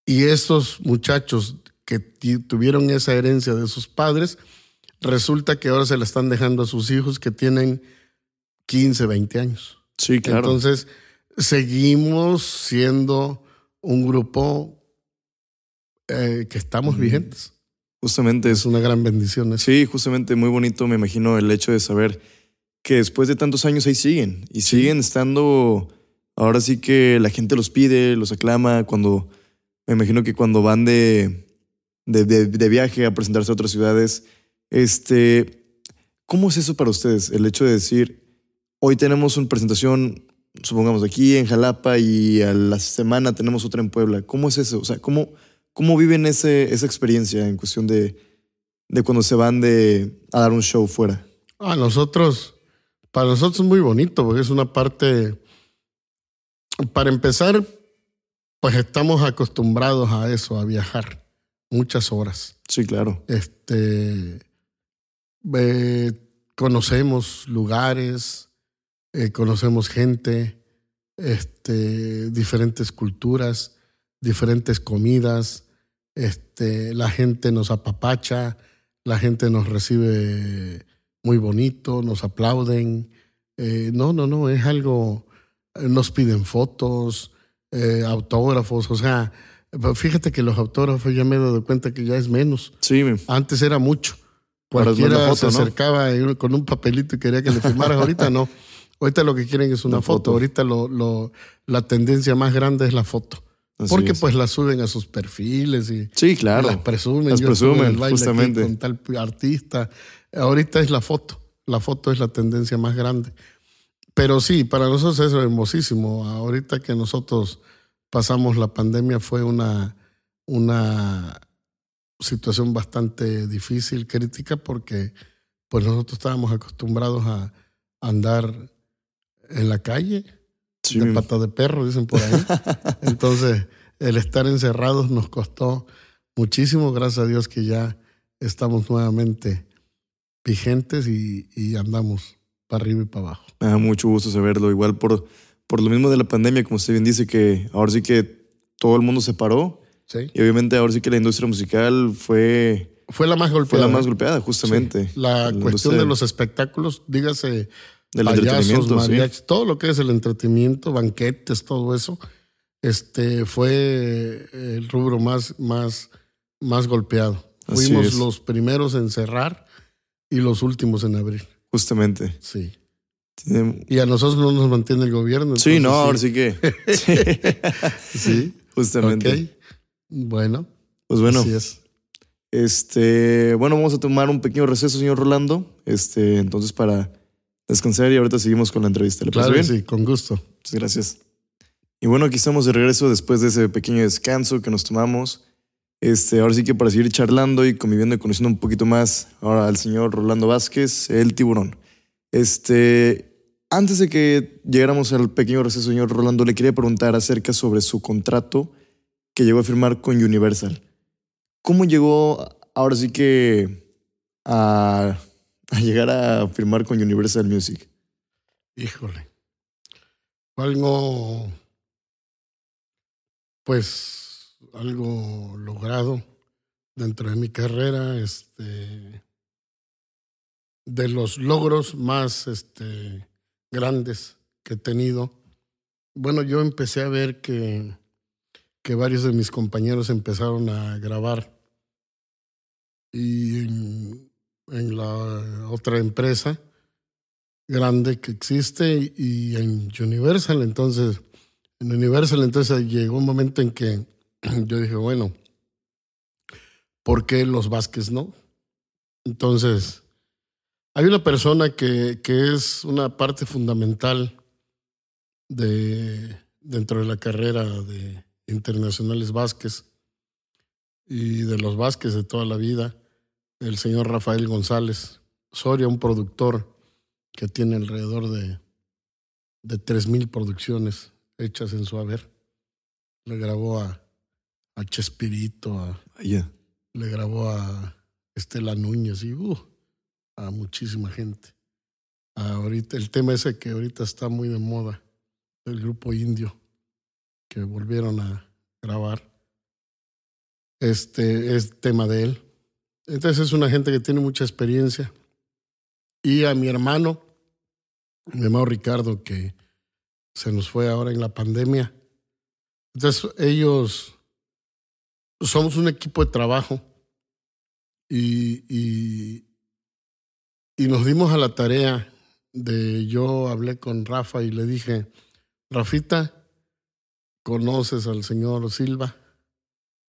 Y esos muchachos que tuvieron esa herencia de sus padres, resulta que ahora se la están dejando a sus hijos que tienen 15, 20 años. Sí, claro. Entonces, seguimos siendo un grupo eh, que estamos vigentes. Justamente. Es una gran bendición. Sí, justamente muy bonito, me imagino, el hecho de saber que después de tantos años ahí siguen y siguen estando, ahora sí que la gente los pide, los aclama, cuando, me imagino que cuando van de, de, de viaje a presentarse a otras ciudades, este, ¿cómo es eso para ustedes? El hecho de decir, hoy tenemos una presentación, supongamos aquí en Jalapa y a la semana tenemos otra en Puebla. ¿Cómo es eso? O sea, ¿cómo, cómo viven ese, esa experiencia en cuestión de, de cuando se van de, a dar un show fuera? A nosotros, para nosotros es muy bonito porque es una parte, para empezar, pues estamos acostumbrados a eso, a viajar muchas horas. Sí, claro. Este, eh, conocemos lugares, eh, conocemos gente, este, diferentes culturas, diferentes comidas, este, la gente nos apapacha, la gente nos recibe muy bonito, nos aplauden. Eh, no, no, no, es algo, nos piden fotos, autógrafos, o sea, fíjate que los autógrafos ya me he dado cuenta que ya es menos. Sí. Antes era mucho. Cualquiera se acercaba con un papelito y quería que le firmaras. Ahorita no. Ahorita lo que quieren es una, foto. Ahorita lo, lo, la tendencia más grande es la foto. Porque pues la suben a sus perfiles y, sí, claro. las presumen. Las presumen, justamente. Con tal artista. Ahorita es la foto. La foto es la tendencia más grande. Pero sí, para nosotros es hermosísimo. Ahorita que nosotros pasamos la pandemia fue una, una situación bastante difícil, crítica, porque pues nosotros estábamos acostumbrados a andar en la calle, de pata de perro, dicen por ahí. Entonces, el estar encerrados nos costó muchísimo, gracias a Dios que ya estamos nuevamente vigentes y, andamos para arriba y para abajo. Mucho gusto saberlo, igual por, por lo mismo de la pandemia, como usted bien dice, que ahora sí que todo el mundo se paró y obviamente ahora sí que la industria musical fue... Fue la más golpeada. Fue la más golpeada, justamente. La, cuestión de los espectáculos, dígase, del entretenimiento, todo lo que es el entretenimiento, banquetes, todo eso, este, fue el rubro más, más, más golpeado. Fuimos los primeros en cerrar y los últimos en abrir. Justamente. Sí. Y a nosotros no nos mantiene el gobierno. Sí, no, ahora sí que. sí. Justamente. Bueno. Pues bueno. Así es. Este, bueno, vamos a tomar un pequeño receso, señor Rolando. Este, entonces para descansar y ahorita seguimos con la entrevista. ¿Le claro, bien? sí, con gusto. Muchas gracias. Y bueno, aquí estamos de regreso después de ese pequeño descanso que nos tomamos. Este, ahora sí que para seguir charlando y conviviendo y conociendo un poquito más ahora al señor Rolando Vázquez, el tiburón. Este, antes de que llegáramos al pequeño receso, señor Rolando, le quería preguntar acerca sobre su contrato que llegó a firmar con Universal. ¿Cómo llegó ahora sí que a, llegar a firmar con Universal Music? Híjole. Algo, pues, algo logrado dentro de mi carrera, este, de los logros más este, grandes que he tenido. Bueno, yo empecé a ver que que varios de mis compañeros empezaron a grabar. Y en, la otra empresa grande que existe y en Universal, entonces, en Universal, entonces llegó un momento en que yo dije, bueno, ¿por qué los Vázquez no? Entonces, hay una persona que, que es una parte fundamental de, dentro de la carrera de, Internacionales Vázquez y de los Vázquez de toda la vida, el señor Rafael González Soria, un productor que tiene alrededor de, de 3.000 producciones hechas en su haber. Le grabó a, a Chespirito, a, le grabó a Estela Núñez y uh, a muchísima gente. ahorita, el tema ese que ahorita está muy de moda, el grupo indio, que volvieron a grabar. Este es tema de él. Entonces es una gente que tiene mucha experiencia. Y a mi hermano, mi hermano Ricardo, que se nos fue ahora en la pandemia. Entonces ellos somos un equipo de trabajo y, y, y nos dimos a la tarea de yo hablé con Rafa y le dije, Rafita, ¿conoces al señor Silva,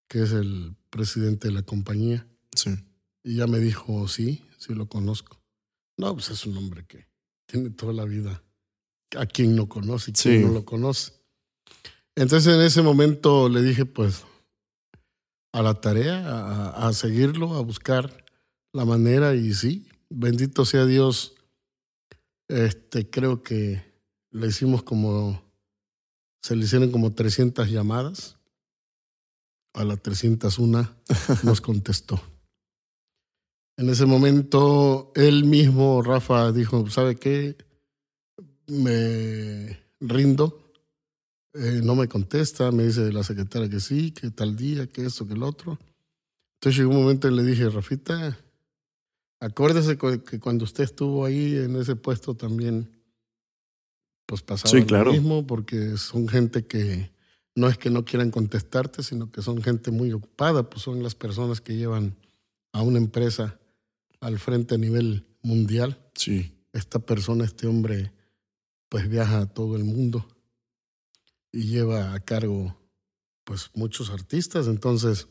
que es el presidente de la compañía? Sí. Y ya me dijo, sí, sí lo conozco. No, pues es un hombre que tiene toda la vida a quien no conoce y quien no lo conoce. Entonces en ese momento le dije, pues, a la tarea, a, a seguirlo, a buscar la manera y sí, bendito sea Dios, este, creo que le hicimos como, se le hicieron como 300 llamadas. A la 301 nos contestó. En ese momento, él mismo, Rafa, dijo, ¿sabe qué? Me rindo. Eh, no me contesta, me dice la secretaria que sí, que tal día, que esto, que el otro. Entonces llegó un momento y le dije, Rafita, Acuérdese que cuando usted estuvo ahí en ese puesto también, pues pasaba lo mismo, porque son gente que no es que no quieran contestarte, sino que son gente muy ocupada, pues son las personas que llevan a una empresa al frente a nivel mundial. Sí. Esta persona, este hombre, pues viaja a todo el mundo y lleva a cargo, pues muchos artistas. Entonces,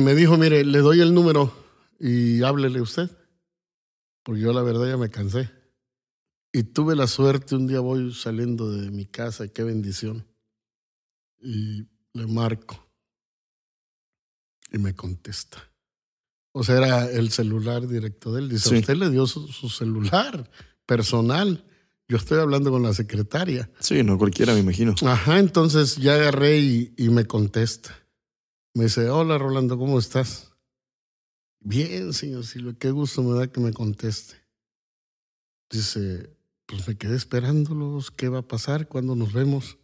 me dijo, mire, le doy el número y háblele usted, porque yo la verdad ya me cansé. Y tuve la suerte, un día voy saliendo de mi casa, qué bendición, y le marco y me contesta. O sea, era el celular directo de él. Dice, usted le dio su, celular personal. Yo estoy hablando con la secretaria. Sí, no cualquiera, me imagino. Ajá, entonces ya agarré y, y me contesta. Me dice, hola Rolando, ¿cómo estás? Bien, señor Silva, qué gusto me da que me conteste. Dice, pues me quedé esperándolos, ¿qué va a pasar? ¿Cuándo nos vemos?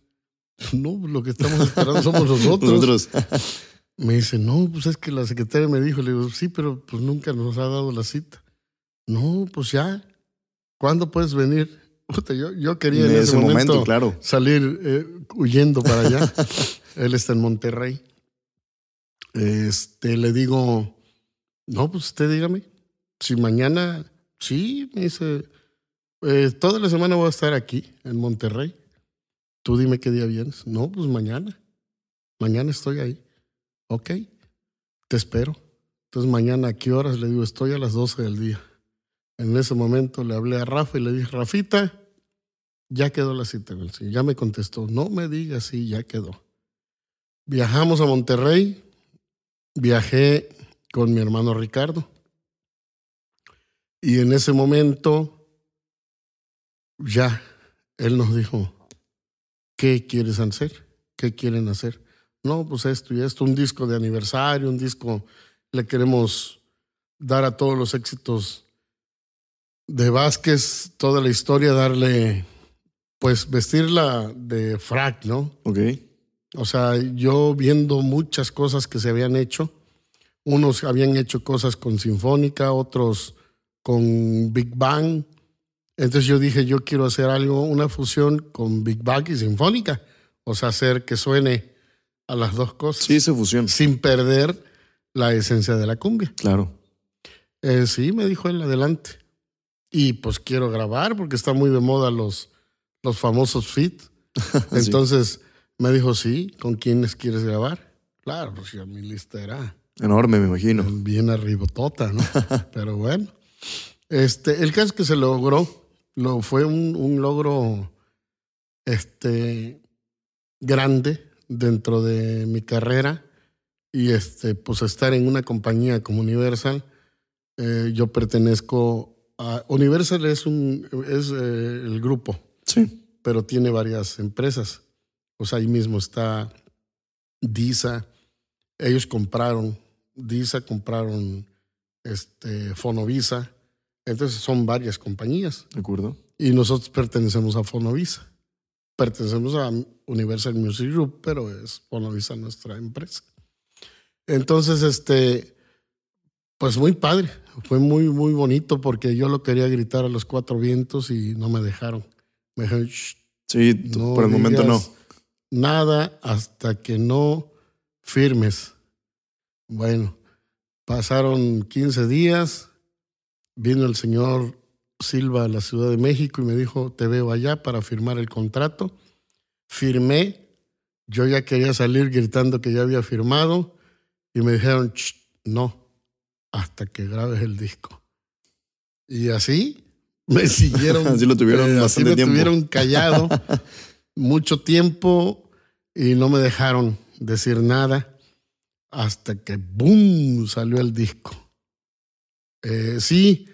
No, lo que estamos esperando somos nosotros. me dice, no, pues es que la secretaria me dijo, le digo, sí, pero pues nunca nos ha dado la cita. No, pues ya. ¿Cuándo puedes venir? yo, yo, quería en, ese, momento, claro. salir eh, huyendo para allá. Él está en Monterrey. Este, le digo, no, pues usted dígame. Si mañana, sí, me dice, eh, toda la semana voy a estar aquí, en Monterrey. Tú dime qué día vienes. No, pues mañana. Mañana estoy ahí. Ok, te espero. Entonces mañana a qué horas le digo, estoy a las 12 del día. En ese momento le hablé a Rafa y le dije, Rafita, ya quedó la cita. Ya me contestó, no me digas, sí, ya quedó. Viajamos a Monterrey, viajé con mi hermano Ricardo. Y en ese momento, ya, él nos dijo, ¿qué quieres hacer? ¿Qué quieren hacer? No, pues esto y esto, un disco de aniversario, un disco, le queremos dar a todos los éxitos de Vázquez, toda la historia, darle, pues vestirla de frac, ¿no? Ok. O sea, yo viendo muchas cosas que se habían hecho, unos habían hecho cosas con Sinfónica, otros con Big Bang. Entonces yo dije, yo quiero hacer algo, una fusión con Big Bang y Sinfónica. O sea, hacer que suene a las dos cosas. Sí, esa fusión. Sin perder la esencia de la cumbia. Claro. Eh, sí, me dijo él, adelante. Y pues quiero grabar porque está muy de moda los, los famosos fit. Entonces me dijo, sí, ¿con quiénes quieres grabar? Claro, pues ya mi lista era Enorme, me imagino. Bien arribotota, ¿no? Pero bueno. Este, el caso es que se logró. Lo, fue un, un logro este, grande dentro de mi carrera y este, pues estar en una compañía como Universal. Eh, yo pertenezco a Universal es un es eh, el grupo, Sí. pero tiene varias empresas. Sea, ahí mismo está Disa. Ellos compraron Disa, compraron este Fonovisa. Entonces son varias compañías ¿De acuerdo? y nosotros pertenecemos a Fonovisa. Pertenecemos a Universal Music Group, pero es Fonovisa nuestra empresa. Entonces, este, pues muy padre, fue muy, muy bonito porque yo lo quería gritar a los cuatro vientos y no me dejaron. Me dijeron, "Shh, Sí, no por el momento no. Nada hasta que no firmes. Bueno, pasaron 15 días, vino el señor Silva a la Ciudad de México y me dijo, te veo allá para firmar el contrato. Firmé, yo ya quería salir gritando que ya había firmado y me dijeron, "Shh, no, hasta que grabes el disco. Y así me siguieron. Así lo tuvieron eh, así bastante me tiempo. tuvieron callado mucho tiempo y no me dejaron decir nada hasta que ¡boom! salió el disco. Eh, sí,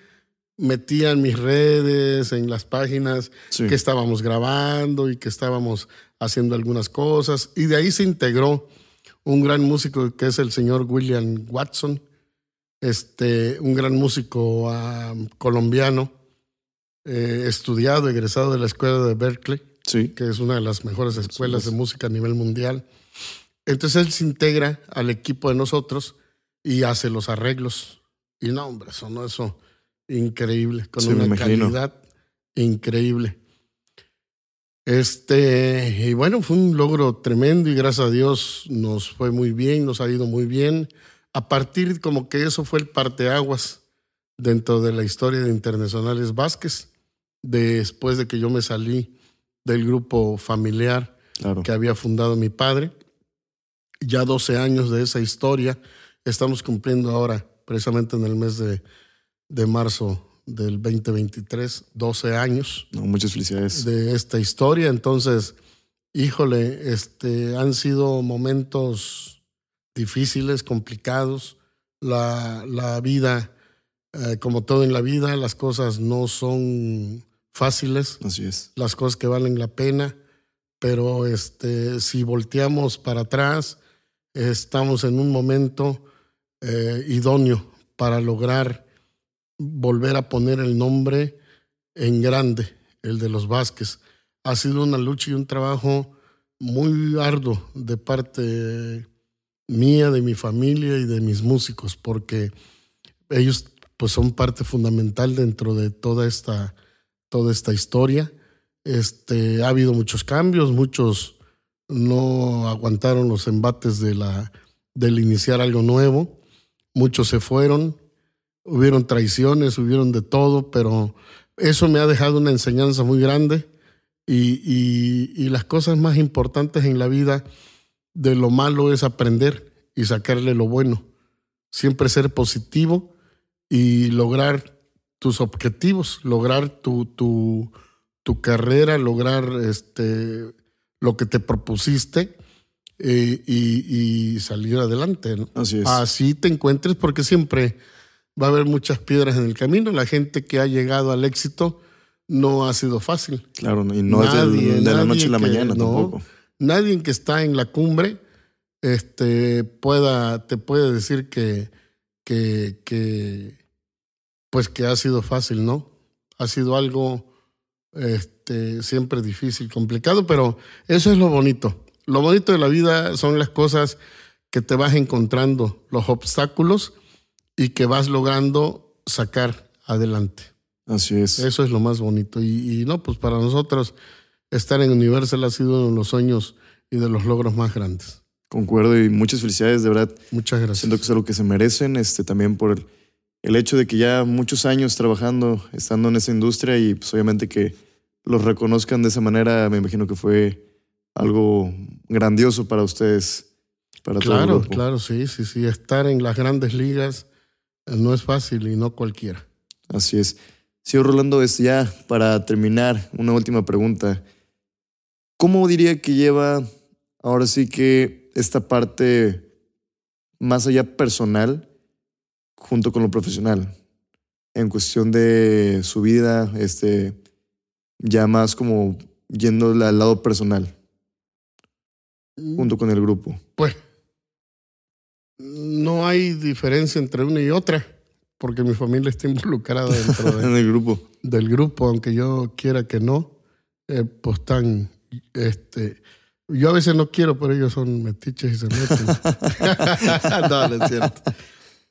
metía en mis redes, en las páginas, Sí. que estábamos grabando y que estábamos haciendo algunas cosas. Y de ahí se integró un gran músico que es el señor William Watson, este, un gran músico colombiano, eh, estudiado, egresado de la escuela de Berkeley Sí. que es una de las mejores escuelas es. de música a nivel mundial. Entonces él se integra al equipo de nosotros y hace los arreglos. Y no, hombre, sonó eso increíble, con Sí, una calidad increíble. Este, y bueno, fue un logro tremendo y gracias a Dios nos fue muy bien, nos ha ido muy bien. A partir como que eso fue el parteaguas dentro de la historia de Internacionales Vázquez, después de que yo me salí del grupo familiar Claro. que había fundado mi padre. Ya 12 años de esa historia. Estamos cumpliendo ahora, precisamente en el mes de, de marzo del 2023, 12 años No, muchas felicidades. de esta historia. Entonces, híjole, este, han sido momentos difíciles, complicados. La, la vida, eh, como todo en la vida, las cosas no son fáciles Así es. las cosas que valen la pena, pero este, si volteamos para atrás, estamos en un momento eh, idóneo para lograr volver a poner el nombre en grande, el de los Vázquez. Ha sido una lucha y un trabajo muy arduo de parte mía, de mi familia y de mis músicos, porque ellos pues son parte fundamental dentro de toda esta toda esta historia. Este, ha habido muchos cambios, muchos no aguantaron los embates de la, del iniciar algo nuevo, muchos se fueron, hubieron traiciones, hubieron de todo, pero eso me ha dejado una enseñanza muy grande y, y, y las cosas más importantes en la vida de lo malo es aprender y sacarle lo bueno, siempre ser positivo y lograr tus objetivos, lograr tu, tu, tu carrera, lograr este, lo que te propusiste eh, y, y salir adelante. ¿no? Así es. Así te encuentres porque siempre va a haber muchas piedras en el camino. La gente que ha llegado al éxito no ha sido fácil. Claro, y no es del- Nadie, de la nadie noche a la que- mañana no. tampoco. Nadie que está en la cumbre este, pueda, te puede decir que, que, que, pues que ha sido fácil, ¿no? Ha sido algo este, siempre difícil, complicado, pero eso es lo bonito. Lo bonito de la vida son las cosas que te vas encontrando, los obstáculos y que vas logrando sacar adelante. Así es. Eso es lo más bonito. Y, y no, pues para nosotros estar en Universal ha sido uno de los sueños y de los logros más grandes. Concuerdo y muchas felicidades, de verdad. Muchas gracias. Siento que es algo que se merecen, este, también por el, el hecho de que ya muchos años trabajando, estando en esa industria y pues obviamente que los reconozcan de esa manera, me imagino que fue algo grandioso para ustedes, para todo el Claro, claro, sí, sí, sí. Estar en las grandes ligas no es fácil y no cualquiera. Así es. Señor Rolando, es ya para terminar, una última pregunta. ¿Cómo diría que lleva ahora sí que esta parte más allá personal junto con lo profesional. En cuestión de su vida, este, ya más como yendo al lado personal, junto con el grupo. Pues no hay diferencia entre una y otra, porque mi familia está involucrada dentro en el grupo. del grupo, aunque yo quiera que no, eh, pues están, este, yo a veces no quiero, pero ellos son metiches y se meten. no, no es cierto.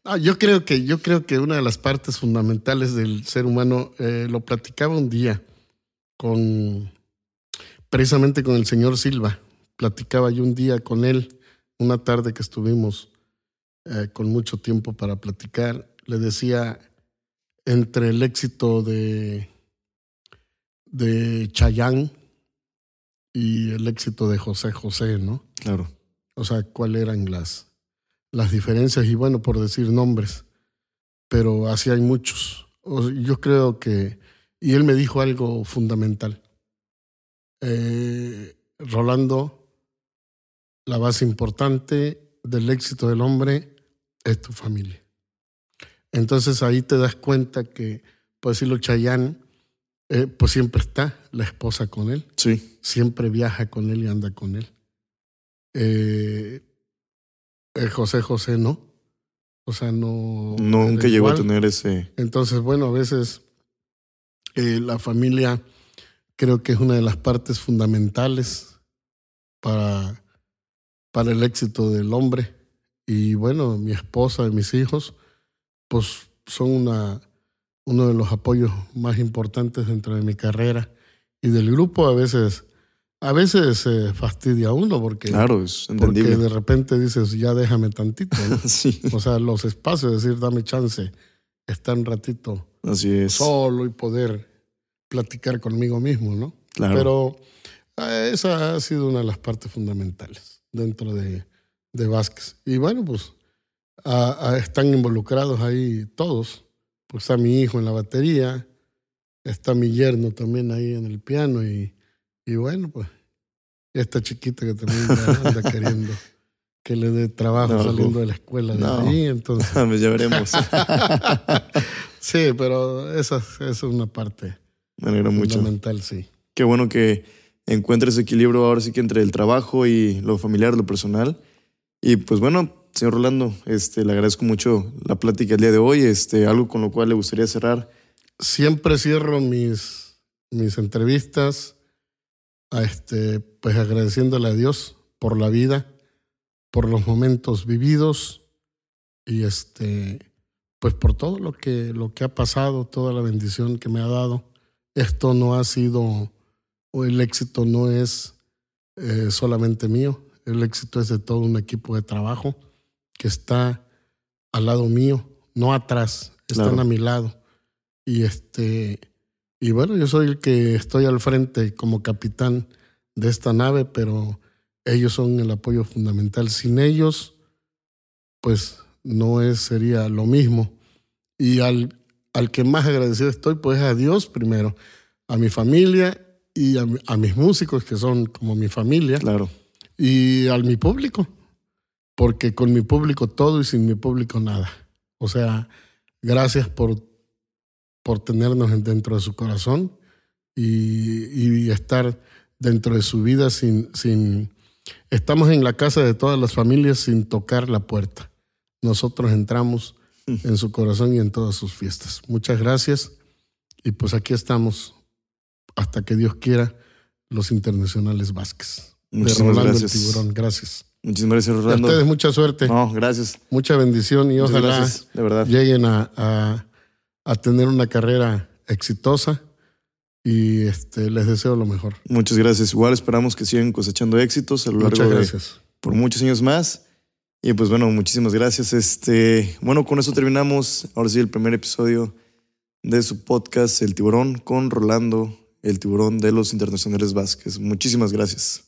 Ah, yo creo que yo creo que una de las partes fundamentales del ser humano eh, lo platicaba un día con precisamente con el señor Silva. Platicaba yo un día con él, una tarde que estuvimos eh, con mucho tiempo para platicar. Le decía entre el éxito de de Chayán y el éxito de José José, ¿no? Claro. O sea, cuáles eran las las diferencias y bueno, por decir nombres, pero así hay muchos. Yo creo que, y él me dijo algo fundamental. Eh, Rolando, la base importante del éxito del hombre es tu familia. Entonces ahí te das cuenta que, por decirlo, Chayán, eh, pues siempre está la esposa con él. Sí. Siempre viaja con él y anda con él. Eh, el José José no. O sea, no. Nunca llegó a tener ese. Entonces, bueno, a veces eh, la familia creo que es una de las partes fundamentales para, para el éxito del hombre. Y bueno, mi esposa y mis hijos, pues son una, uno de los apoyos más importantes dentro de mi carrera y del grupo. A veces a veces se fastidia uno porque, claro, es porque de repente dices, ya déjame tantito. sí. O sea, los espacios, decir, dame chance, estar un ratito Así es. solo y poder platicar conmigo mismo, ¿no? Claro. Pero eh, esa ha sido una de las partes fundamentales dentro de, de Vázquez. Y bueno, pues a, a, están involucrados ahí todos. Pues está mi hijo en la batería, está mi yerno también ahí en el piano y y bueno, pues esta chiquita que también anda queriendo que le dé trabajo No, saliendo de la escuela de no. ahí, entonces. Pues ya veremos. sí, pero esa, esa es una parte Me alegra mucho. fundamental, sí. Qué bueno que encuentres equilibrio ahora sí que entre el trabajo y lo familiar, lo personal. Y pues bueno, señor Rolando, este, le agradezco mucho la plática el día de hoy. Este, algo con lo cual le gustaría cerrar. Siempre cierro mis, mis entrevistas a este, pues agradeciéndole a Dios por la vida, por los momentos vividos y este, pues por todo lo que, lo que ha pasado, toda la bendición que me ha dado. Esto no ha sido, o el éxito no es eh, solamente mío, el éxito es de todo un equipo de trabajo que está al lado mío, no atrás, están Claro. a mi lado. Y este, y bueno, yo soy el que estoy al frente como capitán de esta nave, pero ellos son el apoyo fundamental. Sin ellos, pues no es, sería lo mismo. Y al, al que más agradecido estoy, pues a Dios primero, a mi familia y a mis músicos, que son como mi familia, Claro. Y al mi público, porque con mi público todo y sin mi público nada. O sea, gracias por, por tenernos en- dentro de su corazón y, y estar dentro de su vida sin, sin... Estamos en la casa de todas las familias sin tocar la puerta. Nosotros entramos en su corazón y en todas sus fiestas. Muchas gracias y pues aquí estamos hasta que Dios quiera los internacionales Vázquez. De Muchísimas Rolando el gracias. Tiburón, gracias. Muchísimas gracias, Y a Rolando. ustedes mucha suerte, No, gracias. mucha bendición y Muchas ojalá gracias, de verdad. lleguen a, a- a tener una carrera exitosa y este, les deseo lo mejor. Muchas gracias. Igual esperamos que sigan cosechando éxitos a lo largo Muchas de gracias. por muchos años más. Y pues bueno, muchísimas gracias. Este, bueno, con eso terminamos. Ahora sí, el primer episodio de su podcast El Tiburón con Rolando, el tiburón de los internacionales Vázquez. Muchísimas gracias.